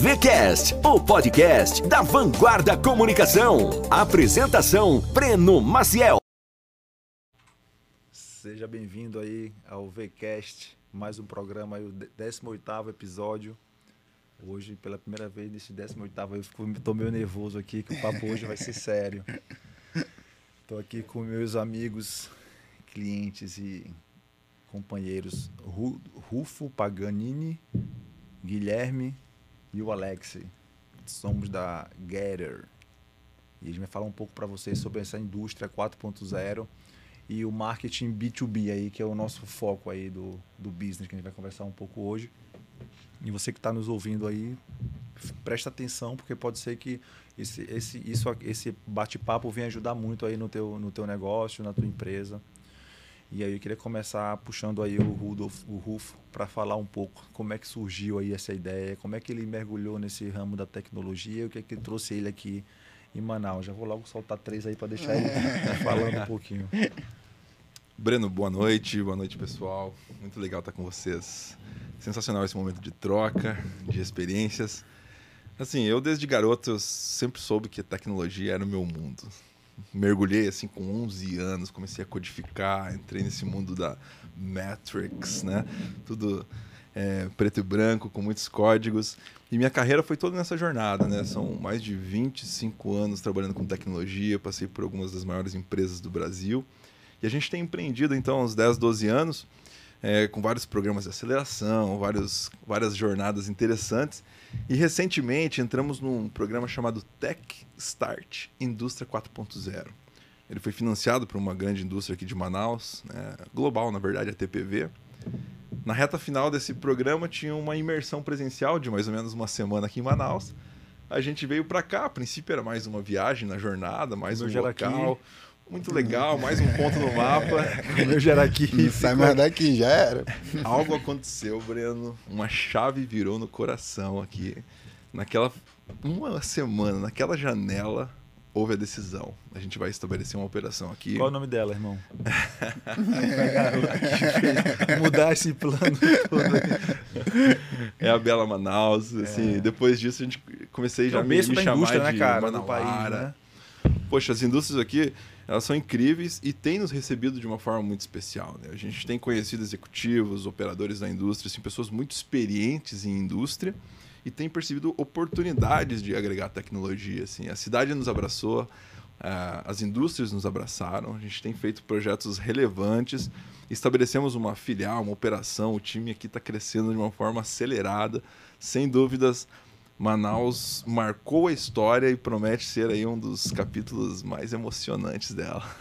VCast, o podcast da Vanguarda Comunicação. Apresentação: Breno Maciel. Seja bem-vindo aí ao VCast, mais um programa, aí, o 18 episódio. Hoje, pela primeira vez nesse 18 eu estou meio nervoso aqui, que o papo hoje vai ser sério. Estou aqui com meus amigos, clientes e companheiros Rufo Paganini, Guilherme e o Alexei. Somos da Gather. E a gente vai falar um pouco para vocês sobre essa indústria 4.0 e o marketing B2B aí, que é o nosso foco aí do, do business, que a gente vai conversar um pouco hoje. E você que está nos ouvindo aí, presta atenção, porque pode ser que esse, esse, isso, esse bate-papo venha ajudar muito aí no teu, no teu negócio, na tua empresa. E aí eu queria começar puxando aí o Rudolf, o Rufo, para falar um pouco como é que surgiu aí essa ideia, como é que ele mergulhou nesse ramo da tecnologia, o que é que trouxe ele aqui em Manaus. Já vou logo soltar três aí para deixar ele falando um pouquinho. Breno, boa noite, boa noite pessoal. Muito legal estar com vocês. Sensacional esse momento de troca, de experiências. Assim, eu desde garoto eu sempre soube que a tecnologia era o meu mundo mergulhei assim com 11 anos, comecei a codificar, entrei nesse mundo da Matrix, né? Tudo é, preto e branco, com muitos códigos. E minha carreira foi toda nessa jornada, né? São mais de 25 anos trabalhando com tecnologia, passei por algumas das maiores empresas do Brasil. E a gente tem empreendido, então, uns 10, 12 anos, é, com vários programas de aceleração, vários, várias jornadas interessantes. E recentemente entramos num programa chamado Tech Start Indústria 4.0. Ele foi financiado por uma grande indústria aqui de Manaus, né, global, na verdade, a TPV. Na reta final desse programa tinha uma imersão presencial de mais ou menos uma semana aqui em Manaus. A gente veio para cá, a princípio era mais uma viagem na jornada, mais um local. Aqui muito legal, mais um ponto no mapa. Meu já era aqui. Não sai mais daqui, já era. Algo aconteceu, Breno. Uma chave virou no coração aqui. Naquela uma semana, naquela janela, houve a decisão. A gente vai estabelecer uma operação aqui. Qual é o nome dela, irmão? Mudar esse plano todo. É a Bela Manaus. Assim, é. Depois disso, a gente comecei já é a me, me chamar né, de cara, no país, né? Poxa, as indústrias aqui elas são incríveis e têm nos recebido de uma forma muito especial. Né? A gente tem conhecido executivos, operadores da indústria, assim, pessoas muito experientes em indústria e tem percebido oportunidades de agregar tecnologia. Assim. A cidade nos abraçou, as indústrias nos abraçaram, a gente tem feito projetos relevantes, estabelecemos uma filial, uma operação, o time aqui está crescendo de uma forma acelerada, sem dúvidas Manaus marcou a história e promete ser aí um dos capítulos mais emocionantes dela.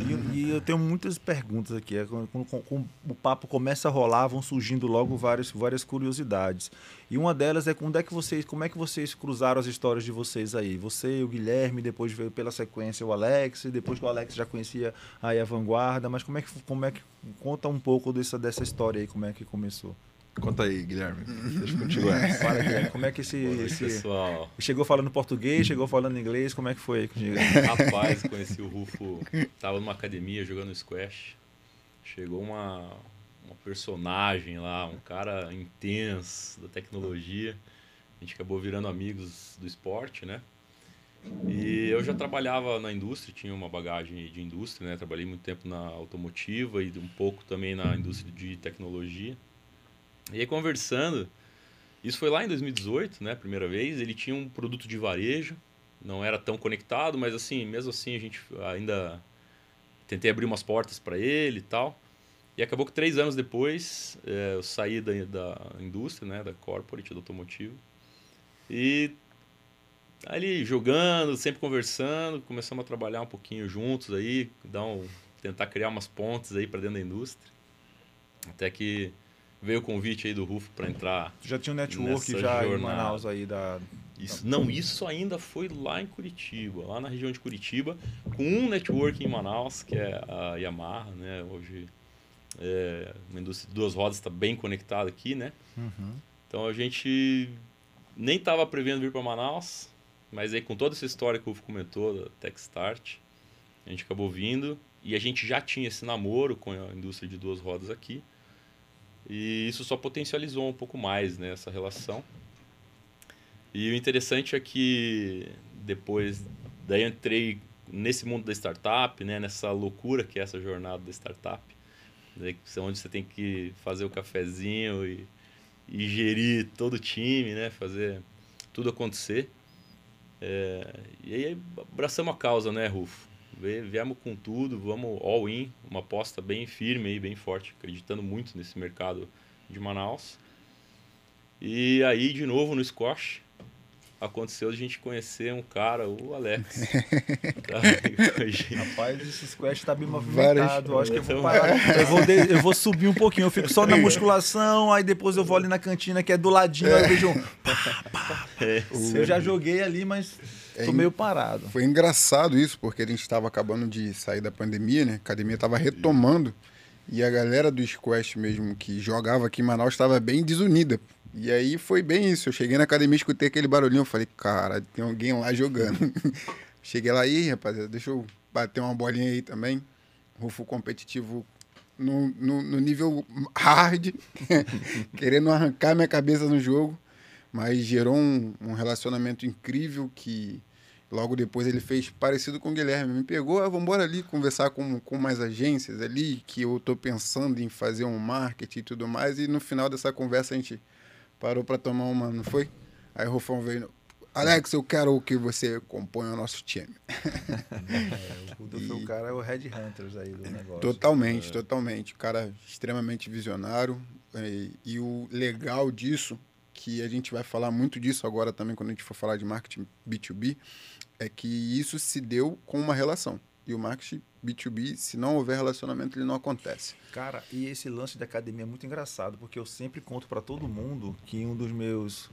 E, e eu tenho muitas perguntas aqui. É, quando, quando, o papo começa a rolar, vão surgindo logo várias, várias curiosidades. E uma delas é quando é que vocês, como é que vocês cruzaram as histórias de vocês aí? Você e o Guilherme, depois veio pela sequência o Alex, depois que o Alex já conhecia aí a Vanguarda, mas como é que, como é que conta um pouco dessa, dessa história aí, como é que começou? Conta aí, Guilherme. Deixa contigo essa. Fala, Guilherme, como é que esse, esse... pessoal. Chegou falando português, chegou falando inglês, como é que foi contigo? Rapaz, conheci o Rufo, tava numa academia jogando squash. Chegou uma, uma personagem lá, um cara intenso da tecnologia. A gente acabou virando amigos do esporte, né? E eu já trabalhava na indústria, tinha uma bagagem de indústria, né? Trabalhei muito tempo na automotiva e um pouco também na indústria de tecnologia. E aí conversando, isso foi lá em 2018, né, primeira vez, ele tinha um produto de varejo, não era tão conectado, mas assim, mesmo assim a gente ainda tentei abrir umas portas para ele e tal. E acabou que três anos depois é, eu saí da, da indústria, né, da corporate, do automotivo. E ali jogando, sempre conversando, começamos a trabalhar um pouquinho juntos aí, dar um, tentar criar umas pontes aí para dentro da indústria. Até que veio o convite aí do Rufo para entrar. Já tinha um network já jornada. em Manaus aí da. Isso, não, isso ainda foi lá em Curitiba, lá na região de Curitiba, com um network em Manaus, que é a Yamaha, né? Hoje é, uma indústria de duas rodas está bem conectada aqui, né? Uhum. Então a gente nem estava prevendo vir para Manaus, mas aí com toda essa história que o Rufo comentou da Techstart, a gente acabou vindo e a gente já tinha esse namoro com a indústria de duas rodas aqui. E isso só potencializou um pouco mais né, essa relação. E o interessante é que depois daí entrei nesse mundo da startup, né, nessa loucura que é essa jornada da startup, né, onde você tem que fazer o cafezinho e, e gerir todo o time, né, fazer tudo acontecer. É, e aí abraçamos a causa, né, Rufo? Viemos com tudo, vamos all in, uma aposta bem firme e bem forte, acreditando muito nesse mercado de Manaus. E aí, de novo, no squash, aconteceu a gente conhecer um cara, o Alex. Rapaz, esse squash tá bem movimentado. Acho que eu vou parar. Eu vou, de, eu vou subir um pouquinho. Eu fico só na musculação, aí depois eu vou ali na cantina que é do ladinho, aí eu vejo um. Pá, pá, pá. É. Eu já joguei ali, mas é tô meio parado. Foi engraçado isso, porque a gente estava acabando de sair da pandemia, né? A academia estava retomando. E a galera do squash mesmo que jogava aqui em Manaus estava bem desunida e aí foi bem isso. Eu cheguei na academia, escutei aquele barulhinho, eu falei, cara, tem alguém lá jogando. cheguei lá aí, rapaziada, deixa eu bater uma bolinha aí também. Rufo competitivo no, no, no nível hard, querendo arrancar minha cabeça no jogo. Mas gerou um, um, relacionamento incrível que logo depois ele fez parecido com o Guilherme. Me pegou, ah, vamos embora ali conversar com, com mais agências ali, que eu estou pensando em fazer um marketing e tudo mais. E no final dessa conversa a gente parou para tomar uma, não foi? Aí o Rufão veio, Alex, eu quero que você componha o nosso time. É, o Rudolf, e... o cara é o Red Hunters aí do negócio. Totalmente, é. totalmente. O cara extremamente visionário. E, e, o legal disso, que a gente vai falar muito disso agora também quando a gente for falar de marketing B2B, é que isso se deu com uma relação. E o marketing B2B, se não houver relacionamento, ele não acontece. Cara, e esse lance da academia é muito engraçado, porque eu sempre conto para todo mundo que um dos meus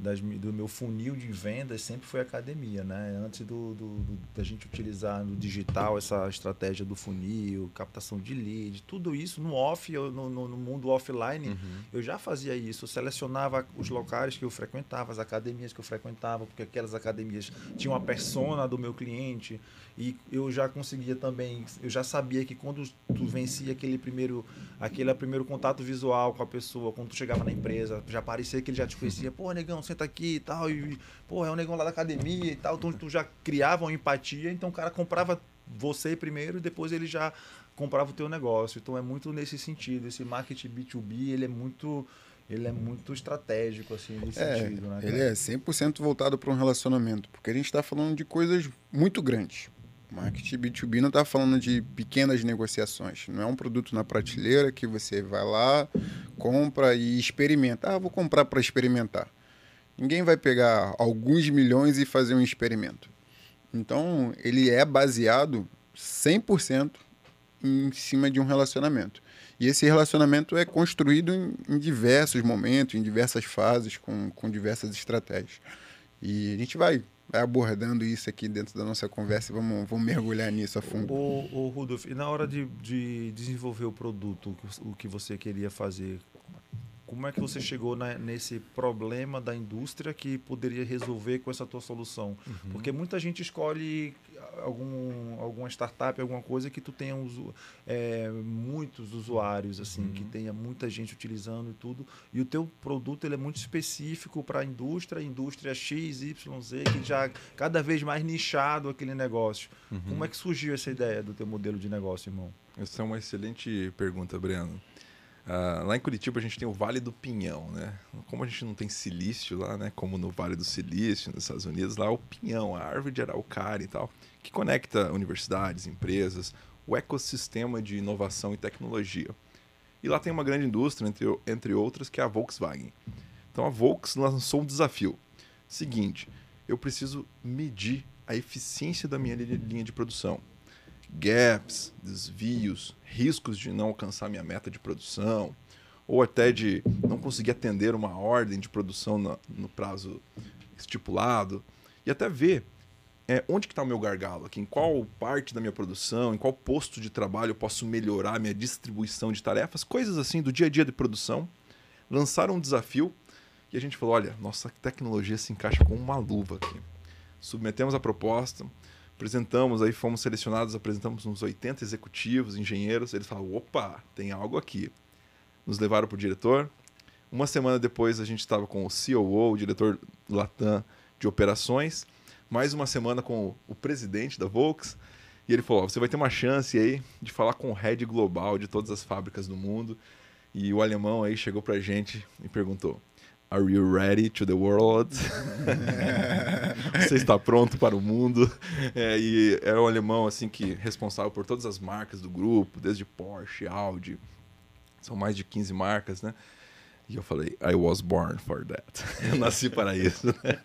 das, do meu funil de vendas sempre foi academia, né? Antes do, do, do, da gente utilizar no digital essa estratégia do funil, captação de lead, tudo isso no off, eu, no, no, mundo offline, uhum. eu já fazia isso. Eu selecionava os locais que eu frequentava, as academias que eu frequentava, porque aquelas academias tinham a persona do meu cliente e eu já conseguia também, eu já sabia que quando tu vencia aquele primeiro, aquele primeiro contato visual com a pessoa, quando tu chegava na empresa, já parecia que ele já te conhecia, pô, negão, senta aqui e tal, e, pô, é um negão lá da academia e tal, então tu já criava uma empatia, então o cara comprava você primeiro e depois ele já comprava o teu negócio. Então é muito nesse sentido, esse marketing B2B, ele é muito ele é muito estratégico assim nesse é, sentido, né? Ele é 100% voltado para um relacionamento, porque a gente está falando de coisas muito grandes. Marketing B2B não está falando de pequenas negociações. Não é um produto na prateleira que você vai lá, compra e experimenta. Ah, vou comprar para experimentar. Ninguém vai pegar alguns milhões e fazer um experimento. Então, ele é baseado 100% em cima de um relacionamento. E esse relacionamento é construído em, em, diversos momentos, em diversas fases, com, com diversas estratégias. E a gente vai abordando isso aqui dentro da nossa conversa e vamos, vamos mergulhar nisso a fundo. O, o Rudolf, e na hora de, de desenvolver o produto, o que você queria fazer, como é que você chegou na, nesse problema da indústria que poderia resolver com essa tua solução? Uhum. Porque muita gente escolhe algum, alguma startup, alguma coisa que tu tenha uso, é, muitos usuários, assim, uhum. que tenha muita gente utilizando e tudo. E o teu produto ele é muito específico para a indústria, indústria X, Y, Z, que já cada vez mais nichado aquele negócio. Uhum. Como é que surgiu essa ideia do teu modelo de negócio, irmão? Essa é uma excelente pergunta, Breno. Uh, lá em Curitiba a gente tem o Vale do Pinhão, né? Como a gente não tem silício lá, né? Como no Vale do Silício, nos Estados Unidos, lá é o pinhão, a árvore de araucária e tal, que conecta universidades, empresas, o ecossistema de inovação e tecnologia. E lá tem uma grande indústria, entre, entre outras, que é a Volkswagen. Então a Volkswagen lançou um desafio. Seguinte, eu preciso medir a eficiência da minha linha de produção gaps, desvios, riscos de não alcançar minha meta de produção, ou até de não conseguir atender uma ordem de produção no, no prazo estipulado, e até ver é, onde que está o meu gargalo aqui, em qual parte da minha produção, em qual posto de trabalho eu posso melhorar minha distribuição de tarefas, coisas assim do dia a dia de produção. Lançaram um desafio e a gente falou, olha, nossa tecnologia se encaixa com uma luva aqui. Submetemos a proposta, apresentamos, aí fomos selecionados, apresentamos uns 80 executivos, engenheiros, eles falaram, opa, tem algo aqui. Nos levaram para o diretor, Uma semana depois a gente estava com o COO, o diretor Latam de operações. Mais uma semana com o presidente da Volks. E ele falou: você vai ter uma chance aí de falar com o head global de todas as fábricas do mundo. E o alemão aí chegou pra gente e perguntou: Are you ready to the world? Você está pronto para o mundo? É, e era um alemão assim que responsável por todas as marcas do grupo, desde Porsche, Audi, são mais de 15 marcas, né? E eu falei, I was born for that. Eu nasci para isso. Né?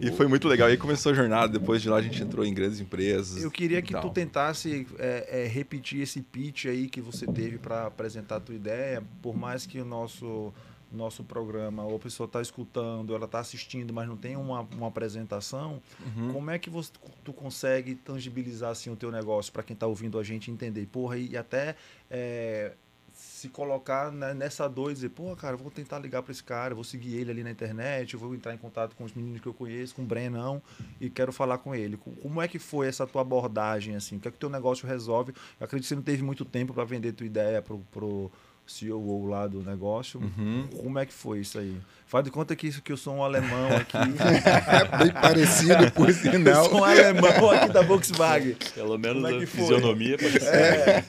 E foi muito legal. E aí começou a jornada. Depois de lá a gente entrou em grandes empresas. Eu queria que tu tentasse é, é, repetir esse pitch aí que você teve para apresentar a tua ideia. Por mais que o nosso nosso programa, ou a pessoa está escutando, ela está assistindo, mas não tem uma, uma apresentação, uhum. como é que você, tu consegue tangibilizar assim, o teu negócio para quem está ouvindo a gente entender? Porra, e, e até é, se colocar nessa dor e dizer, pô, cara, vou tentar ligar para esse cara, vou seguir ele ali na internet, vou entrar em contato com os meninos que eu conheço, com o Brenão, e quero falar com ele. Como é que foi essa tua abordagem, assim? O que é que o teu negócio resolve? Eu acredito que você não teve muito tempo para vender tua ideia pro, pro CEO lá do negócio. Uhum. Como é que foi isso aí? Faz de conta que, que eu sou um alemão aqui. é bem parecido, por sinal. Eu sou um alemão aqui da Volkswagen. Pelo menos é a fisionomia pode ser. É.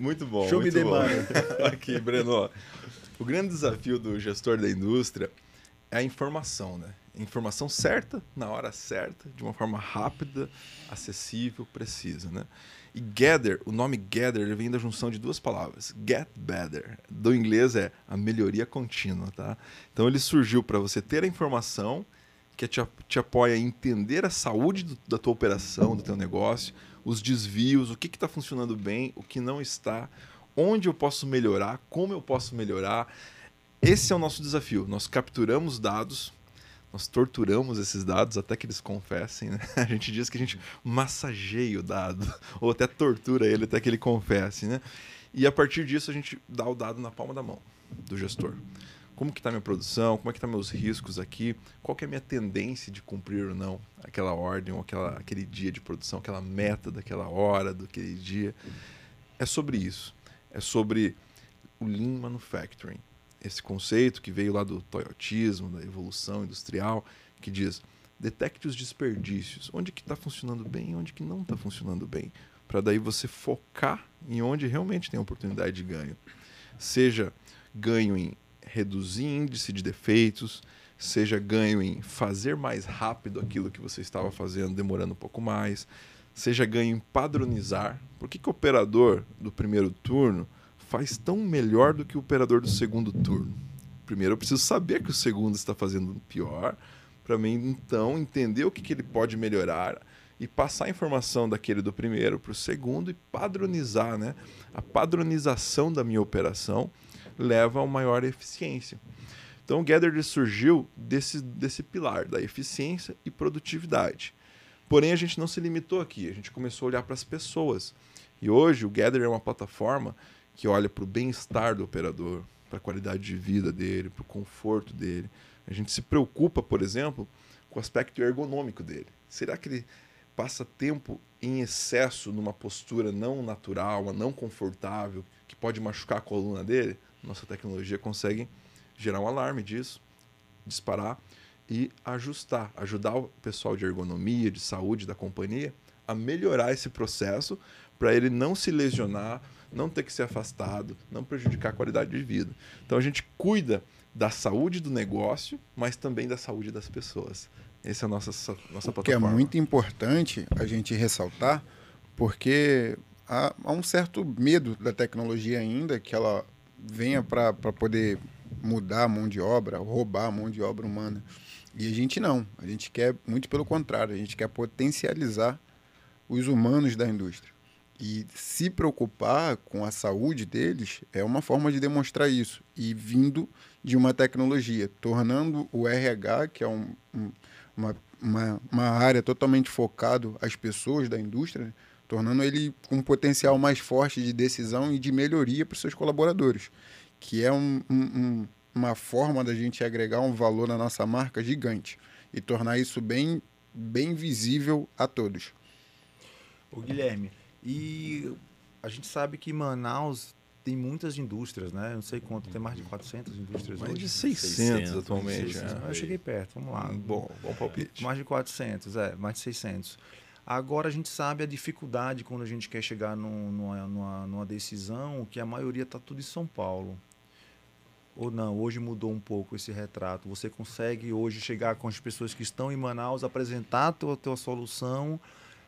muito bom. Show muito me bom. aqui, Breno. O grande desafio do gestor da indústria é a informação, né? Informação certa, na hora certa, de uma forma rápida, acessível, precisa, né? E gather, o nome gather vem da junção de duas palavras, get better. Do inglês é a melhoria contínua, tá? Então ele surgiu para você ter a informação que te, te apoia a entender a saúde do, da tua operação, do teu negócio, os desvios, o que está funcionando bem, o que não está, onde eu posso melhorar, como eu posso melhorar. Esse é o nosso desafio. Nós capturamos dados nós torturamos esses dados até que eles confessem. Né? A gente diz que a gente massageia o dado, ou até tortura ele até que ele confesse. Né? E a partir disso a gente dá o dado na palma da mão do gestor. Como que está minha produção? Como é que estão tá meus riscos aqui? Qual que é a minha tendência de cumprir ou não aquela ordem, ou aquela, aquele dia de produção, aquela meta daquela hora, daquele dia? É sobre isso. É sobre o Lean Manufacturing esse conceito que veio lá do toyotismo, da evolução industrial, que diz detecte os desperdícios, onde que está funcionando bem e onde que não está funcionando bem, para daí você focar em onde realmente tem oportunidade de ganho. Seja ganho em reduzir índice de defeitos, seja ganho em fazer mais rápido aquilo que você estava fazendo, demorando um pouco mais, seja ganho em padronizar. Por que, que o operador do primeiro turno faz tão melhor do que o operador do segundo turno. Primeiro, eu preciso saber que o segundo está fazendo pior, para mim, então, entender o que, que ele pode melhorar e passar a informação daquele do primeiro para o segundo e padronizar. Né? A padronização da minha operação leva a uma maior eficiência. Então, o Gather surgiu desse, desse pilar da eficiência e produtividade. Porém, a gente não se limitou aqui, a gente começou a olhar para as pessoas. E hoje o Gather é uma plataforma que olha para o bem-estar do operador, para a qualidade de vida dele, para o conforto dele. A gente se preocupa, por exemplo, com o aspecto ergonômico dele. Será que ele passa tempo em excesso numa postura não natural, não confortável, que pode machucar a coluna dele? Nossa tecnologia consegue gerar um alarme disso, disparar e ajustar, ajudar o pessoal de ergonomia, de saúde da companhia a melhorar esse processo para ele não se lesionar, não ter que ser afastado, não prejudicar a qualidade de vida. Então a gente cuida da saúde do negócio, mas também da saúde das pessoas. Essa é a nossa, nossa o plataforma. Que é muito importante a gente ressaltar, porque há, há um certo medo da tecnologia ainda, que ela venha para poder mudar a mão de obra, roubar a mão de obra humana. E a gente não. A gente quer, muito pelo contrário, a gente quer potencializar os humanos da indústria. E se preocupar com a saúde deles é uma forma de demonstrar isso. E vindo de uma tecnologia, tornando o RH, que é um, um, uma, uma, uma, área totalmente focado às pessoas da indústria, tornando ele com um potencial mais forte de decisão e de melhoria para os seus colaboradores, que é um, um, uma forma da gente agregar um valor na nossa marca gigante e tornar isso bem, bem visível a todos. O Guilherme, e a gente sabe que Manaus tem muitas indústrias, né? Não sei quanto, tem mais de 400 indústrias Mais hoje. de 600, 600, atualmente. 600. é. Eu cheguei perto, vamos lá. Hum, Bom, bom palpite. Mais de 400, é, mais de 600. Agora a gente sabe a dificuldade quando a gente quer chegar num- numa, numa, numa decisão que a maioria está tudo em São Paulo. Ou não, hoje mudou um pouco esse retrato. Você consegue hoje chegar com as pessoas que estão em Manaus, apresentar a tua, tua solução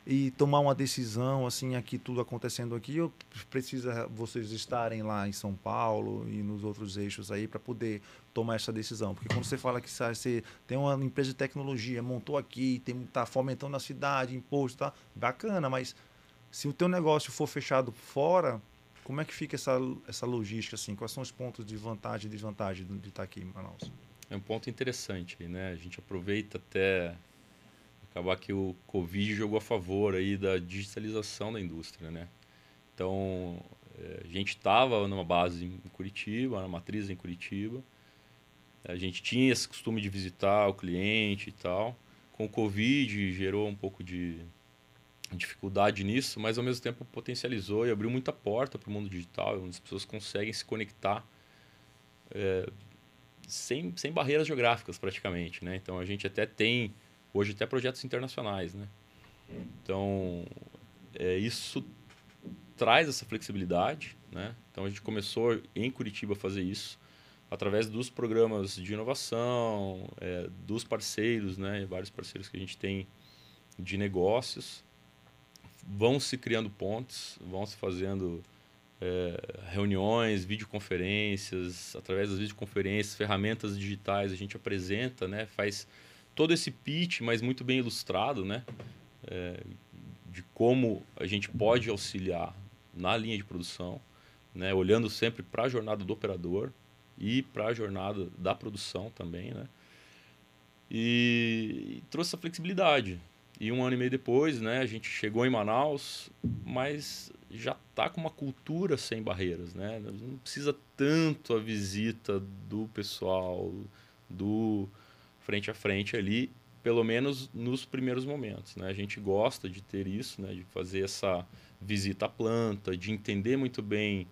e tomar uma decisão, assim, aqui tudo acontecendo aqui, ou precisa vocês estarem lá em São Paulo e nos outros eixos aí para poder tomar essa decisão? Porque quando você fala que sabe, você tem uma empresa de tecnologia, montou aqui, tem tá fomentando na cidade, imposto, tá bacana, mas se o teu negócio for fechado fora, como é que fica essa, essa logística assim? Quais são os pontos de vantagem e desvantagem de estar aqui em Manaus? É um ponto interessante, né? A gente aproveita até acabar que o Covid jogou a favor aí da digitalização da indústria, né? Então, eh, a gente estava numa base em Curitiba, na matriz em Curitiba. A gente tinha esse costume de visitar o cliente e tal. Com o Covid gerou um pouco de dificuldade nisso, mas ao mesmo tempo potencializou e abriu muita porta para o mundo digital, onde as pessoas conseguem se conectar eh, sem, sem barreiras geográficas praticamente, né? Então a gente até tem hoje até projetos internacionais, né? Então é, isso traz essa flexibilidade, né? Então a gente começou em Curitiba a fazer isso através dos programas de inovação, é, dos parceiros, né? Vários parceiros que a gente tem de negócios vão se criando pontes, vão se fazendo é, reuniões, videoconferências, através das videoconferências, ferramentas digitais, a gente apresenta, né, faz todo esse pitch, mas muito bem ilustrado, né, é, de como a gente pode auxiliar na linha de produção, né, olhando sempre para a jornada do operador e para a jornada da produção também, né, e, e trouxe essa flexibilidade. E um ano e meio depois, né, a gente chegou em Manaus, mas já está com uma cultura sem barreiras, né? Não precisa tanto a visita do pessoal do frente a frente ali, pelo menos nos primeiros momentos, né? A gente gosta de ter isso, né? De fazer essa visita à planta, de entender muito bem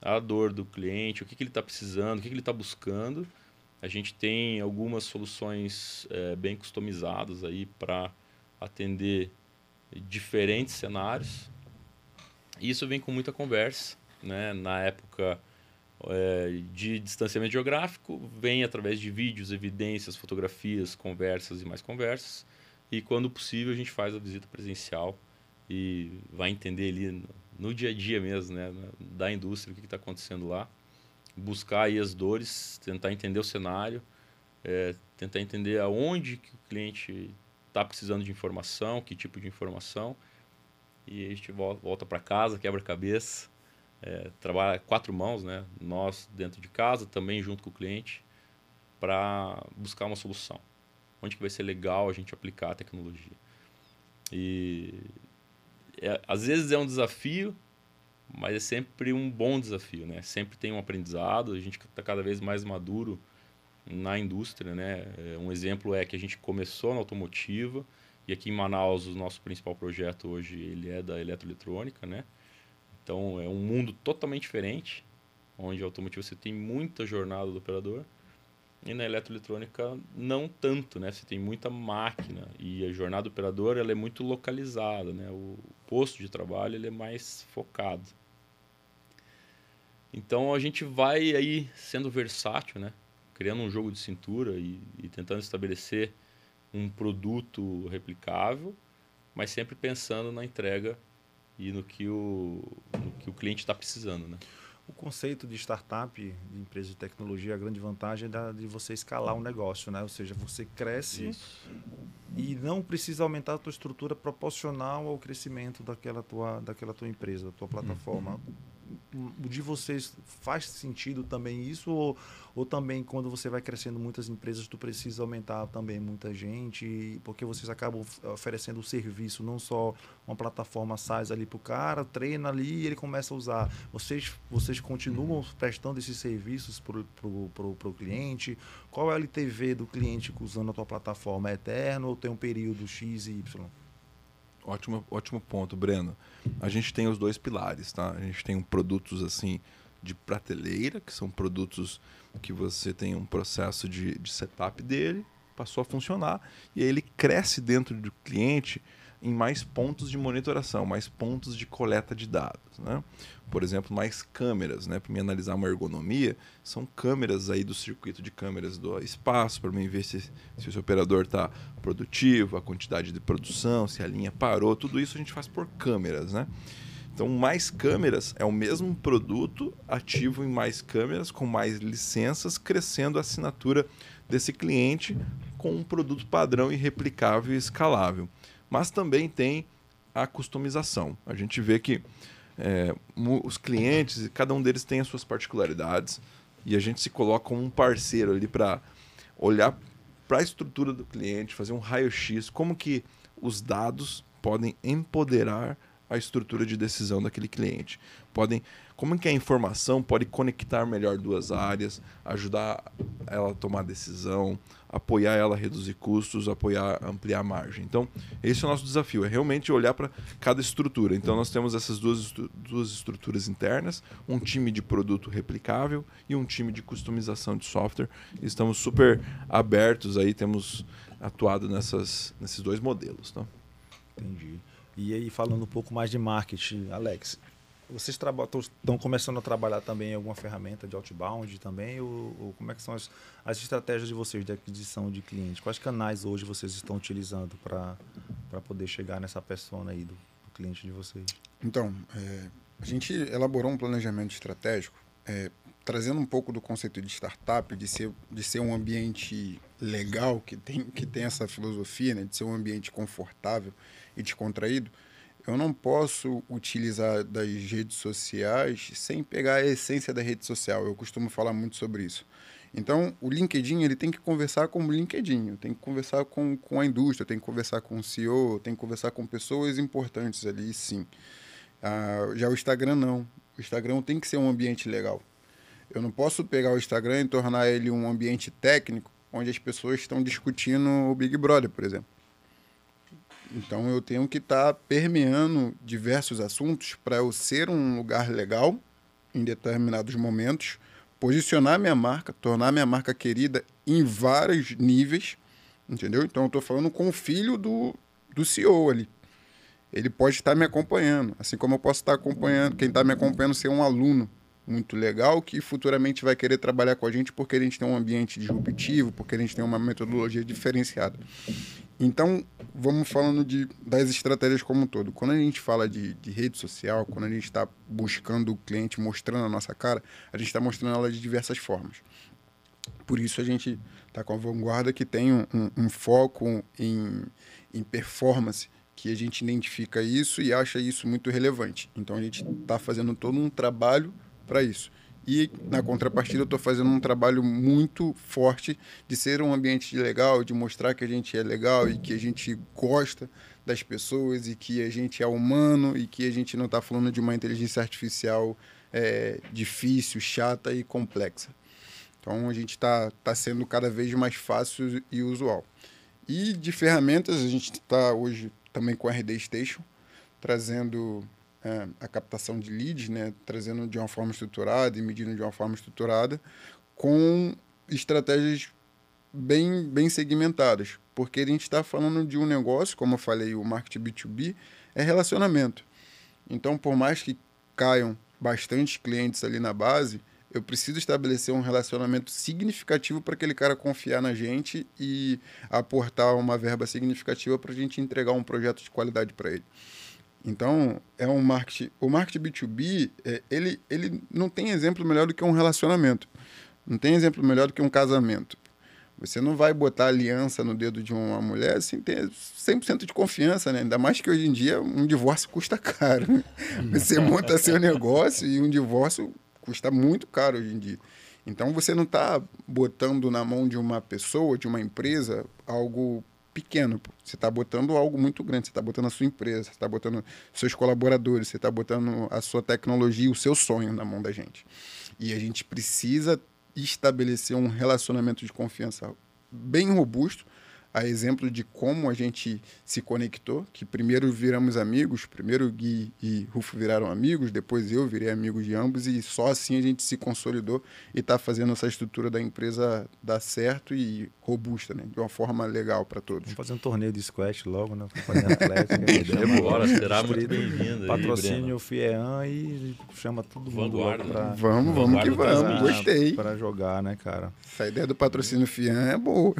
a dor do cliente, o que, que ele está precisando, o que, que ele está buscando. A gente tem algumas soluções é, bem customizadas aí para atender diferentes cenários. E isso vem com muita conversa, né? Na época é, de distanciamento geográfico, vem através de vídeos, evidências, fotografias, conversas e mais conversas. E quando possível a gente faz a visita presencial e vai entender ali no, no dia a dia mesmo, né? Da indústria o que está acontecendo lá, buscar aí as dores, tentar entender o cenário, é, tentar entender aonde que o cliente está precisando de informação, que tipo de informação. E a gente volta para casa, quebra cabeça, é, trabalha quatro mãos, né? Nós dentro de casa, também junto com o cliente, para buscar uma solução. Onde que vai ser legal a gente aplicar a tecnologia. E é, às vezes é um desafio, mas é sempre um bom desafio, né? Sempre tem um aprendizado, a gente está cada vez mais maduro na indústria, né? Um exemplo é que a gente começou na automotiva e aqui em Manaus o nosso principal projeto hoje ele é da eletroeletrônica, né? Então é um mundo totalmente diferente, onde a automotiva você tem muita jornada do operador e na eletroeletrônica não tanto, né? Você tem muita máquina e a jornada do operador ela é muito localizada, né? O posto de trabalho ele é mais focado. Então a gente vai aí sendo versátil, né? criando um jogo de cintura e, e, tentando estabelecer um produto replicável, mas sempre pensando na entrega e no que o, no que o cliente está precisando. Né? O conceito de startup, de empresa de tecnologia, a grande vantagem é de você escalar um negócio, né? ou seja, você cresce Isso. e não precisa aumentar a tua estrutura proporcional ao crescimento daquela tua, daquela tua empresa, da tua plataforma. Uhum o de vocês faz sentido também isso? Ou, ou também quando você vai crescendo muitas empresas tu precisa aumentar também muita gente? Porque vocês acabam oferecendo o serviço não só uma plataforma SaaS ali para o cara treina ali e ele começa a usar. Vocês vocês continuam prestando esses serviços para o cliente? Qual é o LTV do cliente usando a tua plataforma? É eterno ou tem um período X e Y Ótimo, ótimo ponto, Breno. A gente tem os dois pilares, tá? A gente tem produtos assim de prateleira, que são produtos que você tem um processo de, de setup dele, passou a funcionar, e aí ele cresce dentro do cliente em mais pontos de monitoração, mais pontos de coleta de dados. Né? Por exemplo, mais câmeras, né? para me analisar uma ergonomia, são câmeras aí do circuito de câmeras do espaço, para mim ver se, se seu operador está produtivo, a quantidade de produção, se a linha parou, tudo isso a gente faz por câmeras. Né? Então, mais câmeras é o mesmo produto ativo em mais câmeras, com mais licenças, crescendo a assinatura desse cliente com um produto padrão e replicável e escalável mas também tem a customização. A gente vê que é, os clientes, cada um deles tem as suas particularidades e a gente se coloca como um parceiro ali para olhar para a estrutura do cliente, fazer um raio-x, como que os dados podem empoderar a estrutura de decisão daquele cliente. Podem, como que a informação pode conectar melhor duas áreas, ajudar ela a tomar decisão, apoiar ela reduzir custos, apoiar, ampliar a margem. Então, esse é o nosso desafio, é realmente olhar para cada estrutura. Então, nós temos essas duas, duas estruturas internas, um time de produto replicável e um time de customização de software. Estamos super abertos aí, temos atuado nessas, nesses dois modelos. Tá? Entendi. E aí, falando um pouco mais de marketing, Alex, vocês estão começando a trabalhar também em alguma ferramenta de outbound também? Ou, ou, como é que são as, as estratégias de vocês de aquisição de clientes? Quais canais hoje vocês estão utilizando para poder chegar nessa persona aí do, do cliente de vocês? Então, é, a gente elaborou um planejamento estratégico é, trazendo um pouco do conceito de startup, de ser, de ser um ambiente legal, que tem, que tem essa filosofia, né, de ser um ambiente confortável e descontraído, eu não posso utilizar das redes sociais sem pegar a essência da rede social. Eu costumo falar muito sobre isso. Então, o LinkedIn ele tem que conversar com o LinkedIn, tem que conversar com, com a indústria, tem que conversar com o CEO, tem que conversar com pessoas importantes ali, sim. Ah, já o Instagram não. O Instagram tem que ser um ambiente legal. Eu não posso pegar o Instagram e tornar ele um ambiente técnico onde as pessoas estão discutindo o Big Brother, por exemplo. Então eu tenho que estar tá permeando diversos assuntos para eu ser um lugar legal em determinados momentos, posicionar minha marca, tornar minha marca querida em vários níveis, entendeu? Então eu estou falando com o filho do, do CEO ali. Ele pode estar me acompanhando, assim como eu posso estar acompanhando, quem está me acompanhando ser um aluno muito legal que futuramente vai querer trabalhar com a gente porque a gente tem um ambiente disruptivo, porque a gente tem uma metodologia diferenciada. Então, vamos falando de, das estratégias como um todo. Quando a gente fala de, de rede social, quando a gente está buscando o cliente, mostrando a nossa cara, a gente está mostrando ela de diversas formas. Por isso a gente está com a vanguarda que tem um, um, um foco em, em performance, que a gente identifica isso e acha isso muito relevante. Então a gente está fazendo todo um trabalho para isso. E na contrapartida eu estou fazendo um trabalho muito forte de ser um ambiente legal, de mostrar que a gente é legal e que a gente gosta das pessoas e que a gente é humano e que a gente não está falando de uma inteligência artificial é, difícil, chata e complexa. Então a gente está tá sendo cada vez mais fácil e usual. E de ferramentas, a gente está hoje também com a RD Station, trazendo é, a captação de leads, né, trazendo de uma forma estruturada e medindo de uma forma estruturada, com estratégias bem, bem segmentadas. Porque a gente está falando de um negócio, como eu falei, o marketing B2B, é relacionamento. Então, por mais que caiam bastante clientes ali na base, eu preciso estabelecer um relacionamento significativo para aquele cara confiar na gente e aportar uma verba significativa para a gente entregar um projeto de qualidade para ele. Então, é um marketing. O marketing B2B, é, ele, ele não tem exemplo melhor do que um relacionamento. Não tem exemplo melhor do que um casamento. Você não vai botar aliança no dedo de uma mulher sem ter 100% de confiança, né? Ainda mais que hoje em dia um divórcio custa caro. Né? Você monta seu negócio e um divórcio custa muito caro hoje em dia. Então você não está botando na mão de uma pessoa, de uma empresa, algo pequeno. Pô. Você está botando algo muito grande. Você está botando a sua empresa, você está botando seus colaboradores, você está botando a sua tecnologia, o seu sonho na mão da gente. E a gente precisa estabelecer um relacionamento de confiança bem robusto. A exemplo de como a gente se conectou, que primeiro viramos amigos, primeiro o Gui e Rufo viraram amigos, depois eu virei amigo de ambos e só assim a gente se consolidou e está fazendo essa estrutura da empresa dar certo e robusta, né? De uma forma legal para todos. Vamos fazer um torneio de squash logo, né? Companhia Atlética. Bora, será muito bem-vindo. Patrocínio FIEAN e chama todo mundo Vanguarda. pra, Vamos, vamos que Vanguarda vamos. Gostei. pra jogar, né, cara? Essa ideia do patrocínio FIAN é boa.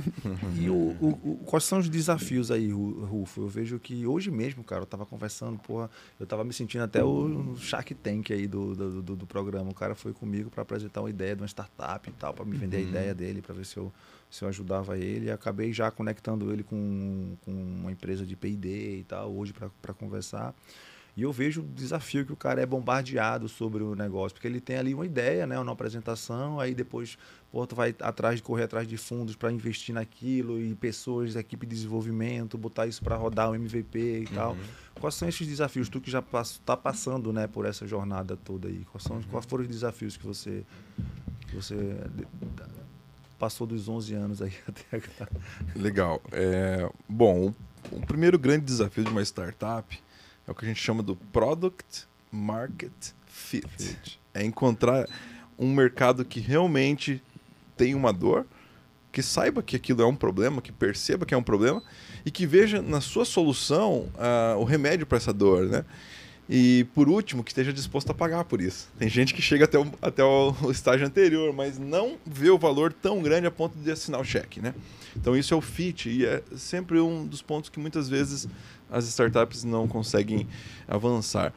E o- o- quais são os desafios aí, Ru- Rufo? Eu vejo que hoje mesmo, cara, eu tava conversando, porra, eu tava me sentindo até o Shark Tank aí do, do, do- do programa. O cara foi comigo para apresentar uma ideia de uma startup e tal, para me vender a ideia dele, para ver se eu, se eu ajudava ele. Acabei já conectando ele com, com uma empresa de P&D e tal, hoje para conversar. E eu vejo o desafio que o cara é bombardeado sobre o negócio, porque ele tem ali uma ideia, né, uma apresentação, aí depois pô, tu vai atrás de correr atrás de fundos para investir naquilo e pessoas, equipe de desenvolvimento, botar isso para rodar o MVP e tal. Quais são esses desafios? Tu que já está passando, né, por essa jornada toda aí, quais são, quais foram os desafios que você que você passou dos 11 anos aí até agora? Legal. É, bom, o primeiro grande desafio de uma startup é o que a gente chama do Product Market Fit. É encontrar um mercado que realmente tem uma dor, que saiba que aquilo é um problema, que perceba que é um problema e que veja na sua solução ah, o remédio para essa dor, né? E por último, que esteja disposto a pagar por isso. Tem gente que chega até o, até o, estágio anterior, mas não vê o valor tão grande a ponto de assinar o cheque, né? Então isso é o fit e é sempre um dos pontos que muitas vezes as startups não conseguem avançar.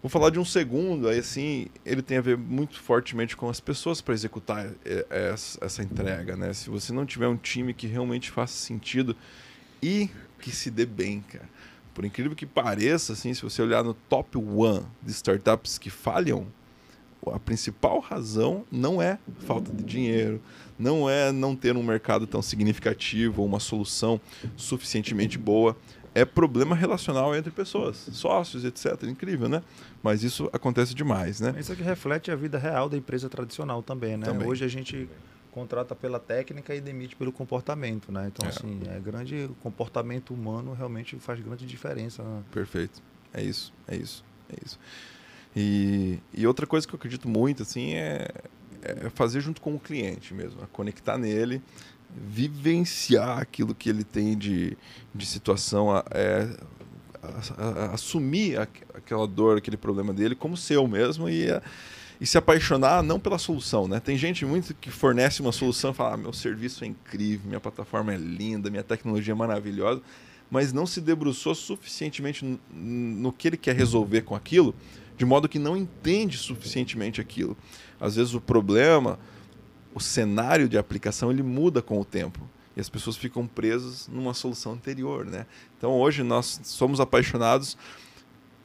Vou falar de um segundo, aí assim, ele tem a ver muito fortemente com as pessoas para executar eh, essa, essa entrega, né? Se você não tiver um time que realmente faça sentido e que se dê bem, cara. Por incrível que pareça, assim, se você olhar no top one de startups que falham, a principal razão não é falta de dinheiro, não é não ter um mercado tão significativo ou uma solução suficientemente boa. É problema relacional entre pessoas, sócios, etc. Incrível, né? Mas isso acontece demais, né? Isso aqui reflete a vida real da empresa tradicional também, né? Também. Hoje a gente contrata pela técnica e demite pelo comportamento, né? Então, É. assim, é grande o comportamento humano realmente faz grande diferença. né? Perfeito. É isso, é isso, é isso. E, e outra coisa que eu acredito muito, assim, é, é fazer junto com o cliente mesmo, é conectar nele, vivenciar aquilo que ele tem de, de situação, é, assumir aqu- aquela dor, aquele problema dele como seu mesmo e, a- e se apaixonar não pela solução, né? Tem gente muito que fornece uma solução fala, ah, meu serviço é incrível, minha plataforma é linda, minha tecnologia é maravilhosa, mas não se debruçou suficientemente no, no que ele quer resolver com aquilo, de modo que não entende suficientemente aquilo. Às vezes o problema, o cenário de aplicação, ele muda com o tempo. E as pessoas ficam presas numa solução anterior, né? Então hoje nós somos apaixonados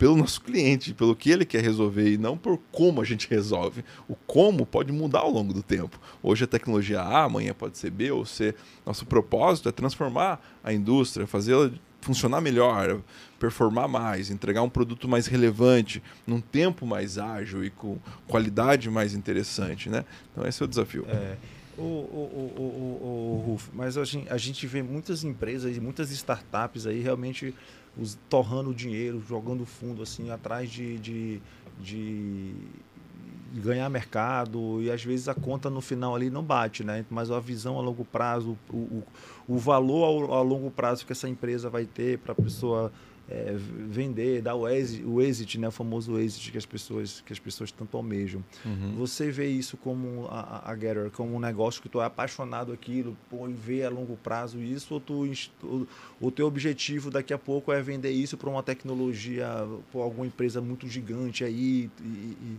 pelo nosso cliente, pelo que ele quer resolver e não por como a gente resolve. O como pode mudar ao longo do tempo. Hoje a tecnologia A, amanhã pode ser B ou C. Nosso propósito é transformar a indústria, fazê-la funcionar melhor, performar mais, entregar um produto mais relevante, num tempo mais ágil e com qualidade mais interessante, né? Então esse é o desafio. É, o, o, o, o, o, Ruf, mas a gente, a gente vê muitas empresas, muitas startups aí realmente os, torrando dinheiro, jogando fundo assim atrás de, de, de ganhar mercado e às vezes a conta no final ali não bate, né? Mas a visão a longo prazo, o, o, o valor a longo prazo que essa empresa vai ter para a pessoa é, vender, dar o exit, o exit, né? O famoso exit que as pessoas que as pessoas tanto almejam. Uhum. Você vê isso como a, a Getter, como um negócio que tu é apaixonado aquilo, pô, e vê a longo prazo isso, ou tu ou- o teu objetivo daqui a pouco é vender isso para uma tecnologia, para alguma empresa muito gigante aí, e, e-